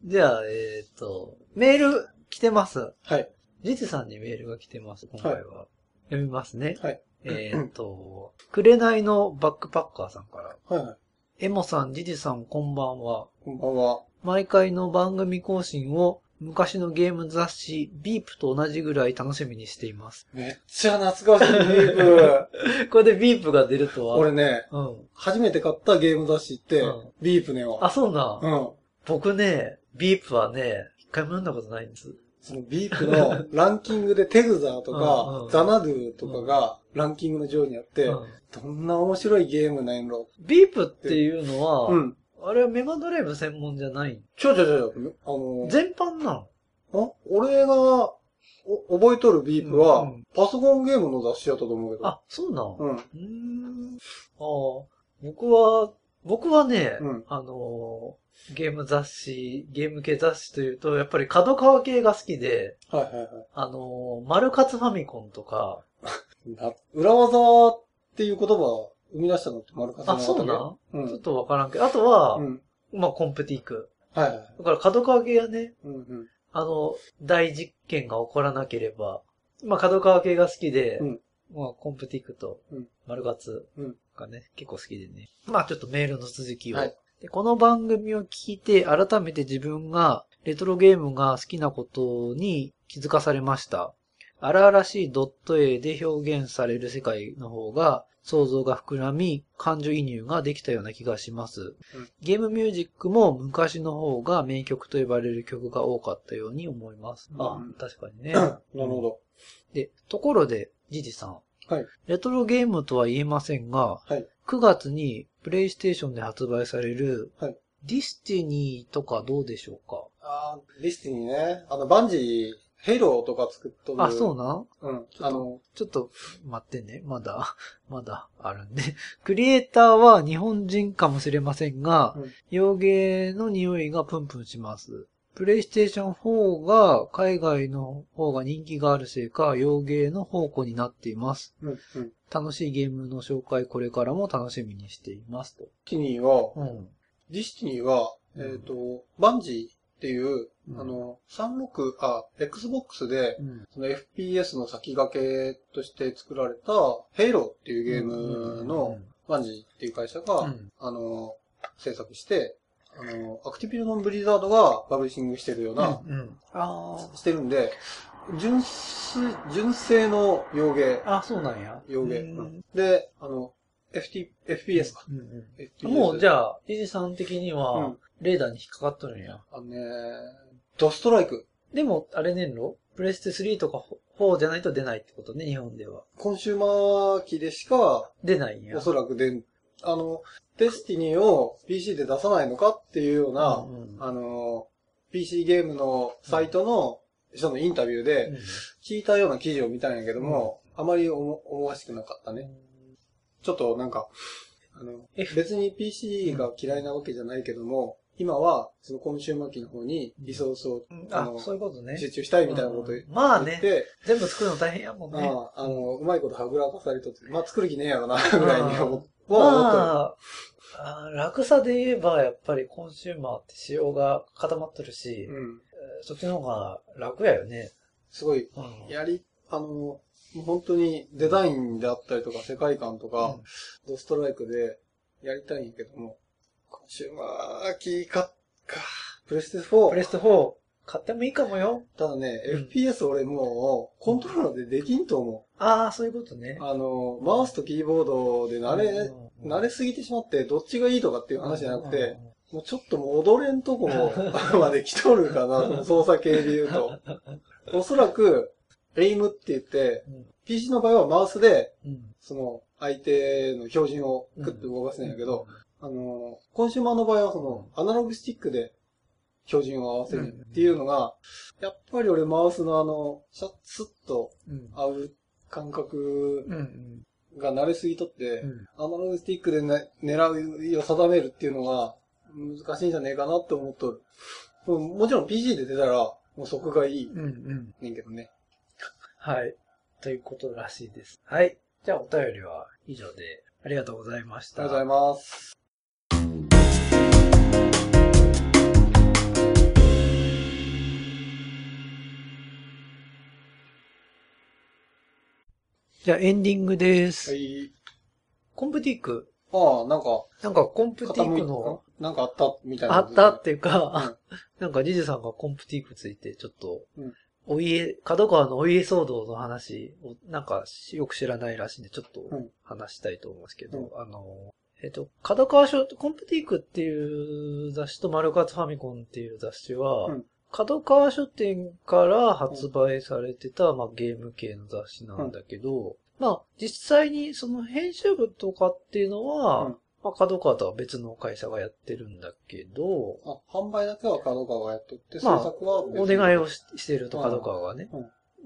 じゃあ、えっ、と、メール来てます。はい。ジジさんにメールが来てます、今回は。読みますね。はい。えっ、と、くれないのバックパッカーさんから。はいはい。エモさん、ジジさん、こんばんは。こんばんは。毎回の番組更新を昔のゲーム雑誌、ビープと同じぐらい楽しみにしています。めっちゃ懐かしい Beep。これで Beep が出るとは。俺ね、うん。初めて買ったゲーム雑誌ってうん、 Beep ねは。あ、そうな。うん。僕ね、 Beep はね、一回も読んだことないんです。その Beep の ランキングでテグザーとうんうんか、ザナドゥとかがランキングの上位にあって、うんどんな面白いゲームなんやろ。 Beep っていうのは、うん。あれはメガドライブ専門じゃない？ちょちょちょあの、全般なの？あ？俺がお覚えとるビープは、うんうんパソコンゲームの雑誌やったと思うけど。あ、そうなの？うん。うーん。ああ、僕は、僕はね、うんあのー、ゲーム雑誌、ゲーム系雑誌というと、やっぱり角川系が好きで、はいはいはい。あのー、マルカツファミコンとか、な裏技っていう言葉を生み出したのって丸あ、そうな、うん。ちょっとわからんけど、あとは、うん。まあ、コンペティック。はいはい。だから角川系はね、うんうん。あの、大実験が起こらなければ、まあ、角川系が好きで、うんまあ、コンペティックとうん、マルカツうんがね、結構好きでね。まあ、ちょっとメールの続きを。はいでこの番組を聞いて、改めて自分がレトロゲームが好きなことに気づかされました。荒々しいドット絵で表現される世界の方が想像が膨らみ、感情移入ができたような気がします。うんゲームミュージックも昔の方が名曲と呼ばれる曲が多かったように思います。あうん、確かにね。なるほど。で、ところで、ジジさん。はい。レトロゲームとは言えませんが、はい。9月にプレイステーションで発売される、はい Destiny とかどうでしょうか？あー Destiny ね。あの、 Bungie、Halo とか作っとる。あ、そうな？んうん。あの、ちょっと待ってね。まだ、まだあるんで。クリエイターは日本人かもしれませんが、うん洋ゲーの匂いがプンプンします。プレイステーション4が海外の方が人気があるせいか、洋ゲーの宝庫になっています。うん、うん。楽しいゲームの紹介これからも楽しみにしていますと。 Destiny は、うん。 Destiny は、うんえっ、と、 Bungie っていう、うんあの、36、あ、Xbox で、うん。その FPS の先駆けとして作られた、 Halo っていうゲームの、 Bungie っていう会社が、うんあの、制作して、あの、アクティビジョンブリザードがパブリッシングしてるような、うん。あしてるんで、純粋、純正の洋芸、あ。あ、そうなんや。洋芸。うんで、あの、FT、FPS か。うんうん FPS もう、じゃあ、イジさん的にうはん、レーダーに引っかかっとるんや。あのね、ドストライク。でも、あれねんろ？プレステ3とか4じゃないと出ないってことね、日本では。コンシューマー機でしか、出ないんや。おそらくで、あの、 Destiny を PC で出さないのかっていうような、うんうんあの、PC ゲームのサイトの人のインタビューうでん聞いたような記事を見たんやけども、あまり思思わしくなかったね。ちょっとなんか、あの、別に PC が嫌いなわけじゃないけども、今は、そのコンシューマー機の方にリソースを、あの、そういうことね。集中したいみたいなこと言うんまあね、って、全部作るの大変やもんね。ああ、あの、うまいことはぐらかされとって、まあ作る気ねえやろな、ぐらいに思ってる。まあ、あ楽さで言えば、やっぱりコンシューマーって仕様が固まってるし、うん。そっちの方が楽やよね。すごい、うんやり、あの、本当にデザインであったりとか世界観とか、ドストライクでやりたいんやけども、コンシューマー機か、か、プレステ4。プレステ4、買ってもいいかもよ。ただね、うん FPS 俺もう、コントローラーでできんと思ああ、そういうことねう。。あの、マウスとキーボードで慣れ、うん慣れすぎてしまって、どっちがいいとかっていう話じゃなくて、うんもうちょっと戻れんとこまで来とるかな、操作系で言うと。おそらく、エイムって言って、PC の場合はマウスで、うん。その、相手の照準をクッと動かせないんやけど、あの、コンシューマーの場合はその、アナログスティックで照準を合わせるっていうのが、やっぱり俺マウスのあの、シャッツッとうん。合う感覚うん。うん。が慣れすぎとって、うん。アナログスティックで、ね、狙いを定めるっていうのが難しいんじゃねえかなって思っとる。うんもちろん PC で出たら、もうそこがいいうん。うん。ねんけどね。はい。ということらしいです。はい。じゃあお便りは以上でありがとうございました。ありがとうございます。じゃあエンディングです。はい。コンプティック？ああ、なんか、なんかコンプティッ傾いたクの、なんかあった？みたいな。あったっていううんか、なんかジジさんがコンプティックついてちょっとうん、お家、角川のお家騒動の話をなんかよく知らないらしいんでちょっとうん話したいと思いますけど、うんあの、えっと、角川書、コンプティックっていう雑誌とマルカツファミコンっていう雑誌は、うん角川書店から発売されてた、まあ、ゲーム系の雑誌なんだけど、まあ、実際にその編集部とかっていうのは、うんまあ、角川とは別の会社がやってるんだけど、あ、販売だけは角川がやっとって、まあ制作は別おに願いをししてると角川がね。う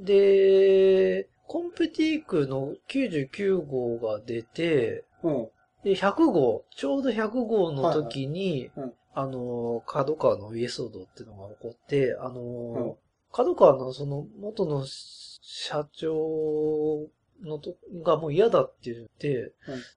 ん。で、コンプティークの99号が出て、うん。で、100号、ちょうど100号の時に、はいはい。うん。あの、角川のイエソードっていうのが起こって、あの、うん。角川のその元の社長のとがもう嫌だって言って、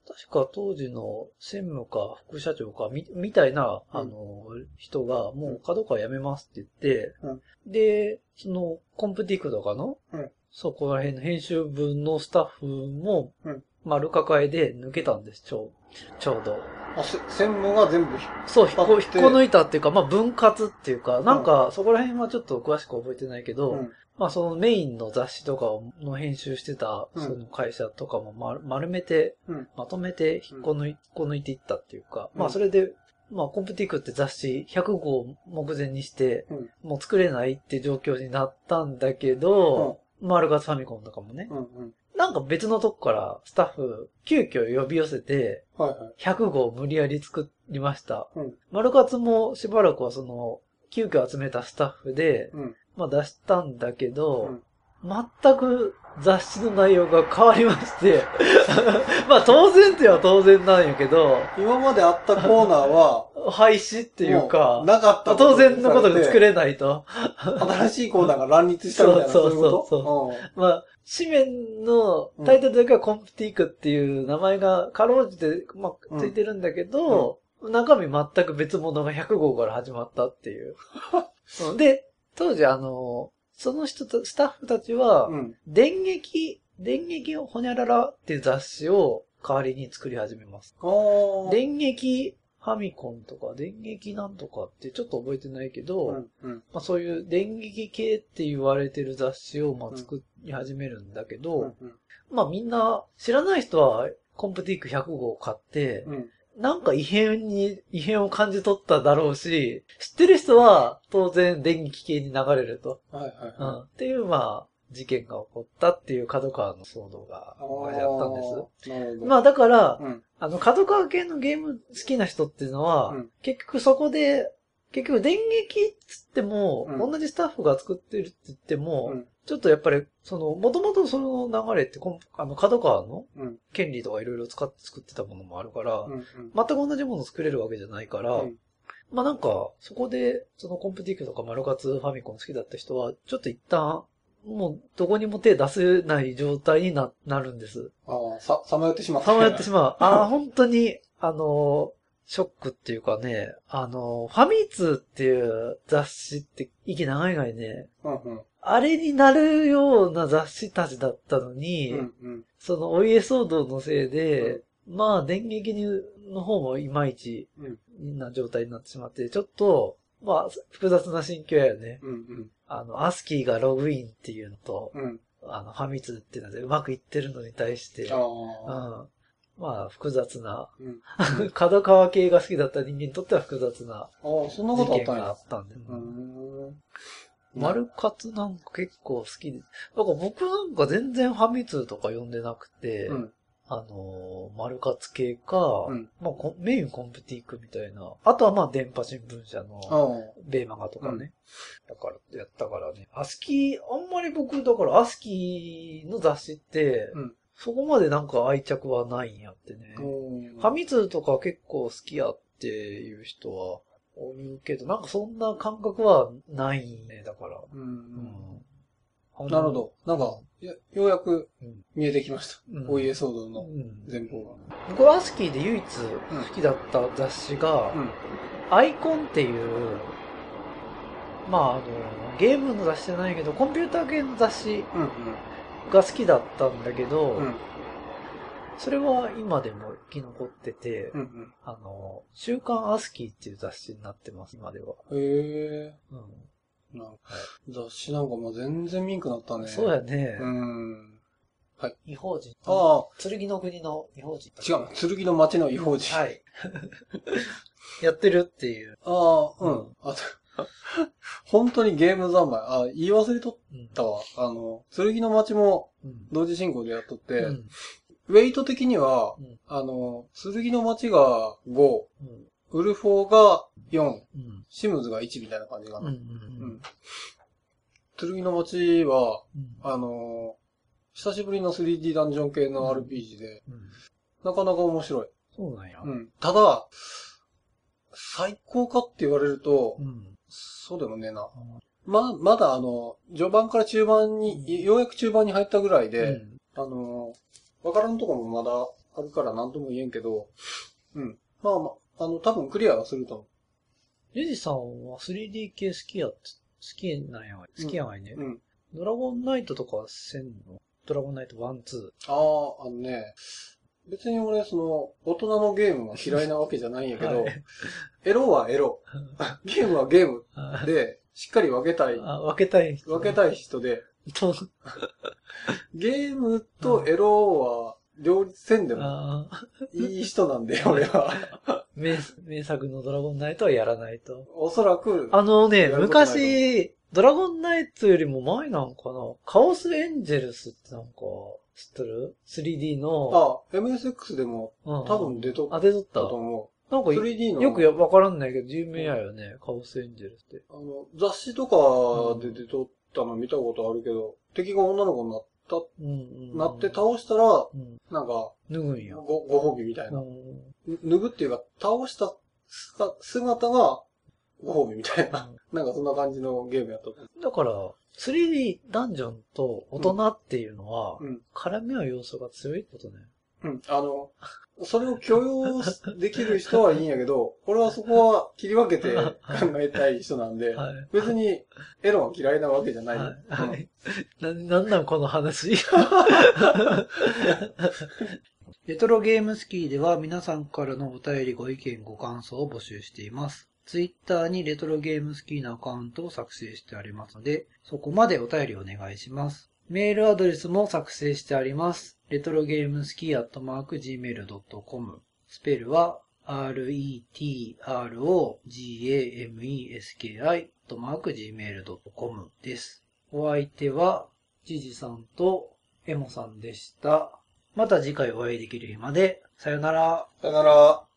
確か当時の専務か副社長かみ、みたいな、うんあの、人がもう角川辞めますって言って、うんで、その、コンプティックとかの、うんそこら辺の編集部のスタッフもうん、丸抱えで抜けたんです、ちょう、ちょうど。あ、せ専務が全部ひ、そう、引っこ抜いたっていうか、まあ分割っていうか、なんかそこら辺はちょっと詳しく覚えてないけど、うん。まあそのメインの雑誌とかの編集してた、うんその会社とかも丸丸めて、うんまとめて引っこ抜い,、こ抜いていったっていうか、うんまあそれで、まあコンプティックって雑誌100号目前にして、うんもう作れないって状況になったんだけど、マルガツファミコンとかもね。なんか別のとこからスタッフ急遽呼び寄せて、はいはい。100号無理やり作りました。うんマルカツもしばらくはその、急遽集めたスタッフで、うん。まあ出したんだけど、うん。全く雑誌の内容が変わりまして、まあ当然っては当然なんやけど、今まであったコーナーは、廃止っていうもか、なかった当然のことが作れれないと。新しいコーナーが乱立したみたいな、そうそうそうまあ、紙面のタイトルだけはコンプティークっていう名前がかろうじて、まあ、ついてるんだけど、中身全く別物が100号から始まったっていう。うん。で、当時あの、その人た、スタッフたちは、うん。電撃、電撃をほにゃららっていう雑誌を代わりに作り始めます。あー電撃ファミコンとか、電撃なんとかってちょっと覚えてないけど、うん。うん。まあ、そういう電撃系って言われてる雑誌をまあ作り始めるんだけど、うん。まあみんな知らない人はコンプティック100号を買って、うん。なんか異変に、異変を感じ取っただろうし、知ってる人は当然電撃系に流れると。はいはいうん。はっていうまあ事件が起こったっていう角川の騒動があったんです。まあだから、うん。あの、角川系のゲーム好きな人っていうのは、うん結局そこで、結局電撃っつっても、うん同じスタッフが作ってるって言っても、うん。ちょっとやっぱり、その、もともとその流れってコン、あの、角川のうん。権利とかいろいろ使って作ってたものもあるから、うん。全く同じもの作れるわけじゃないから、うんまあなんか、そこで、そのコンプティックとかマルカツファミコン好きだった人は、ちょっと一旦、もうどこにも手出せない状態にな、なるんです。ああ、さ、さまよってしまった。さまよってしまう。ああ、本当に、あの、ショックっていうかね、あの、ファミ通っていう雑誌って息長いがいね、うんうん。あれになるような雑誌たちだったのに、うんうん。そのお家騒動のせいで、まあ電撃の方もいまいちうんな状態になってしまって、ちょっと、まあ複雑な心境やよね。うんうん。あの、アスキーがログインっていうのと、うん。あの、ファミ通っていうのでうまくいってるのに対して、あうあ。ん。まあ複雑な、うん。角川系が好きだった人間にとっては複雑なああ、そんな事ことあったんや件があっ。たんで。うーん。マルカツなんか結構好きで。だから僕なんか全然ファミ通とか読んでなくて、うん。あのー、マルカツ系か、うんまあコメインコンプティックみたいな。あとはまあ電波新聞社の。ベーマガとかね。だから、やったからね。アスキー、あんまり僕、だからアスキーの雑誌って、うんそこまでなんか愛着はないんやってね。うんファミ通とか結構好きやっていう人は言うけど、なんかそんな感覚はないね、だから。う。うんん。なるほど。なんか、やようやくうん見えてきました。うんお家騒動うのん。前方が。僕はアスキーで唯一好きだった雑誌が、うん。アイコンっていう、まああの、ゲームの雑誌じゃないけど、コンピューター系の雑誌うん。が好きだったんだけど、うん。うん。それは今でも生き残ってて、うん。あの、週刊アスキーっていう雑誌になってます、今では。うん。へえ。うん。なんか雑誌なんかもう全然見んくなったね。そうやね。うん。違法人。ああ、剣の国の違法人。違う。剣の町の違法人。はい。やってるっていう。ああ、ううんん。あと、本当にゲーム三昧。あ、言い忘れとっうん。たわ。あの、剣の町もうん。同時進行でやっとって、うん。ウェイト的には、うんあの、剣の町が5、うん。ウルフォーが4、うん。シムズが1みたいな感じかうん。な。ううんん。剣の町は、うん。あの、久しぶりの 3D ダンジョン系の RPG で、うん。なかなか面白い。そうなんや。うん。ただ、最高かって言われると、うん。そうでもねえな。ま、まだあの、序盤から中盤に、ようやく中盤に入ったぐらいで、うんあの、わからんとこもまだあるから何とも言えんけど、うん。まあまあ、あの、多分クリアはすると思レジさんは 3D 系好きや好きなんやわ。好きやわいねう。。うん。ドラゴンナイトとかはせんの？ドラゴンナイト1、2。ああ、あのね、別に俺、その、大人のゲームは嫌いなわけじゃないんやけど、はいエロはエロ。ゲームはゲームあで、しっかり分けたい、あ分けたい。分けたい人で、と、ゲームとエロは両立せんでもあいい人なんで、俺は。名名作のドラゴンナイトはやらないと。おそらく、あのね、昔、ドラゴンナイトよりも前なんかな？カオスエンジェルスってなんか、知ってる ?3D の。あ、MSX でもうん多分出とっあ、出とった？たと思なんかう。3D の、よくやわからんないけど、有名やよね。カオスエンジェルスって。あの、雑誌とかで出とったの見たことあるけど、敵が女の子になった、うんうん。なって倒したら、うん。なんか、脱ぐんや。ご、ご褒美みたいな。うん脱ぐっていうか、倒した姿姿がご褒美みたいな。なんかそんな感じのゲームやっただから、3D ダンジョンと大人っていうのは。絡み合う要素が強いってことね。うん。あの、それを許容できる人はいいんやけど、俺はそこは切り分けて考えたい人なんで、はい。別にエロは嫌いなわけじゃない。はい。な、なんなんこの話？レトロゲームスキーでは皆さんからのお便りご意見ご感想を募集しています。ツイッターにレトロゲームスキーのアカウントを作成してありますので、そこまでお便りお願いします。メールアドレスも作成してあります。レトロゲームスキーアットマーク Gmail.com スペルは retrogameski アットマーク Gmail.com です。お相手は、ジジさんとエモさんでした。また次回お会いできる日まで、さよなら。さよなら。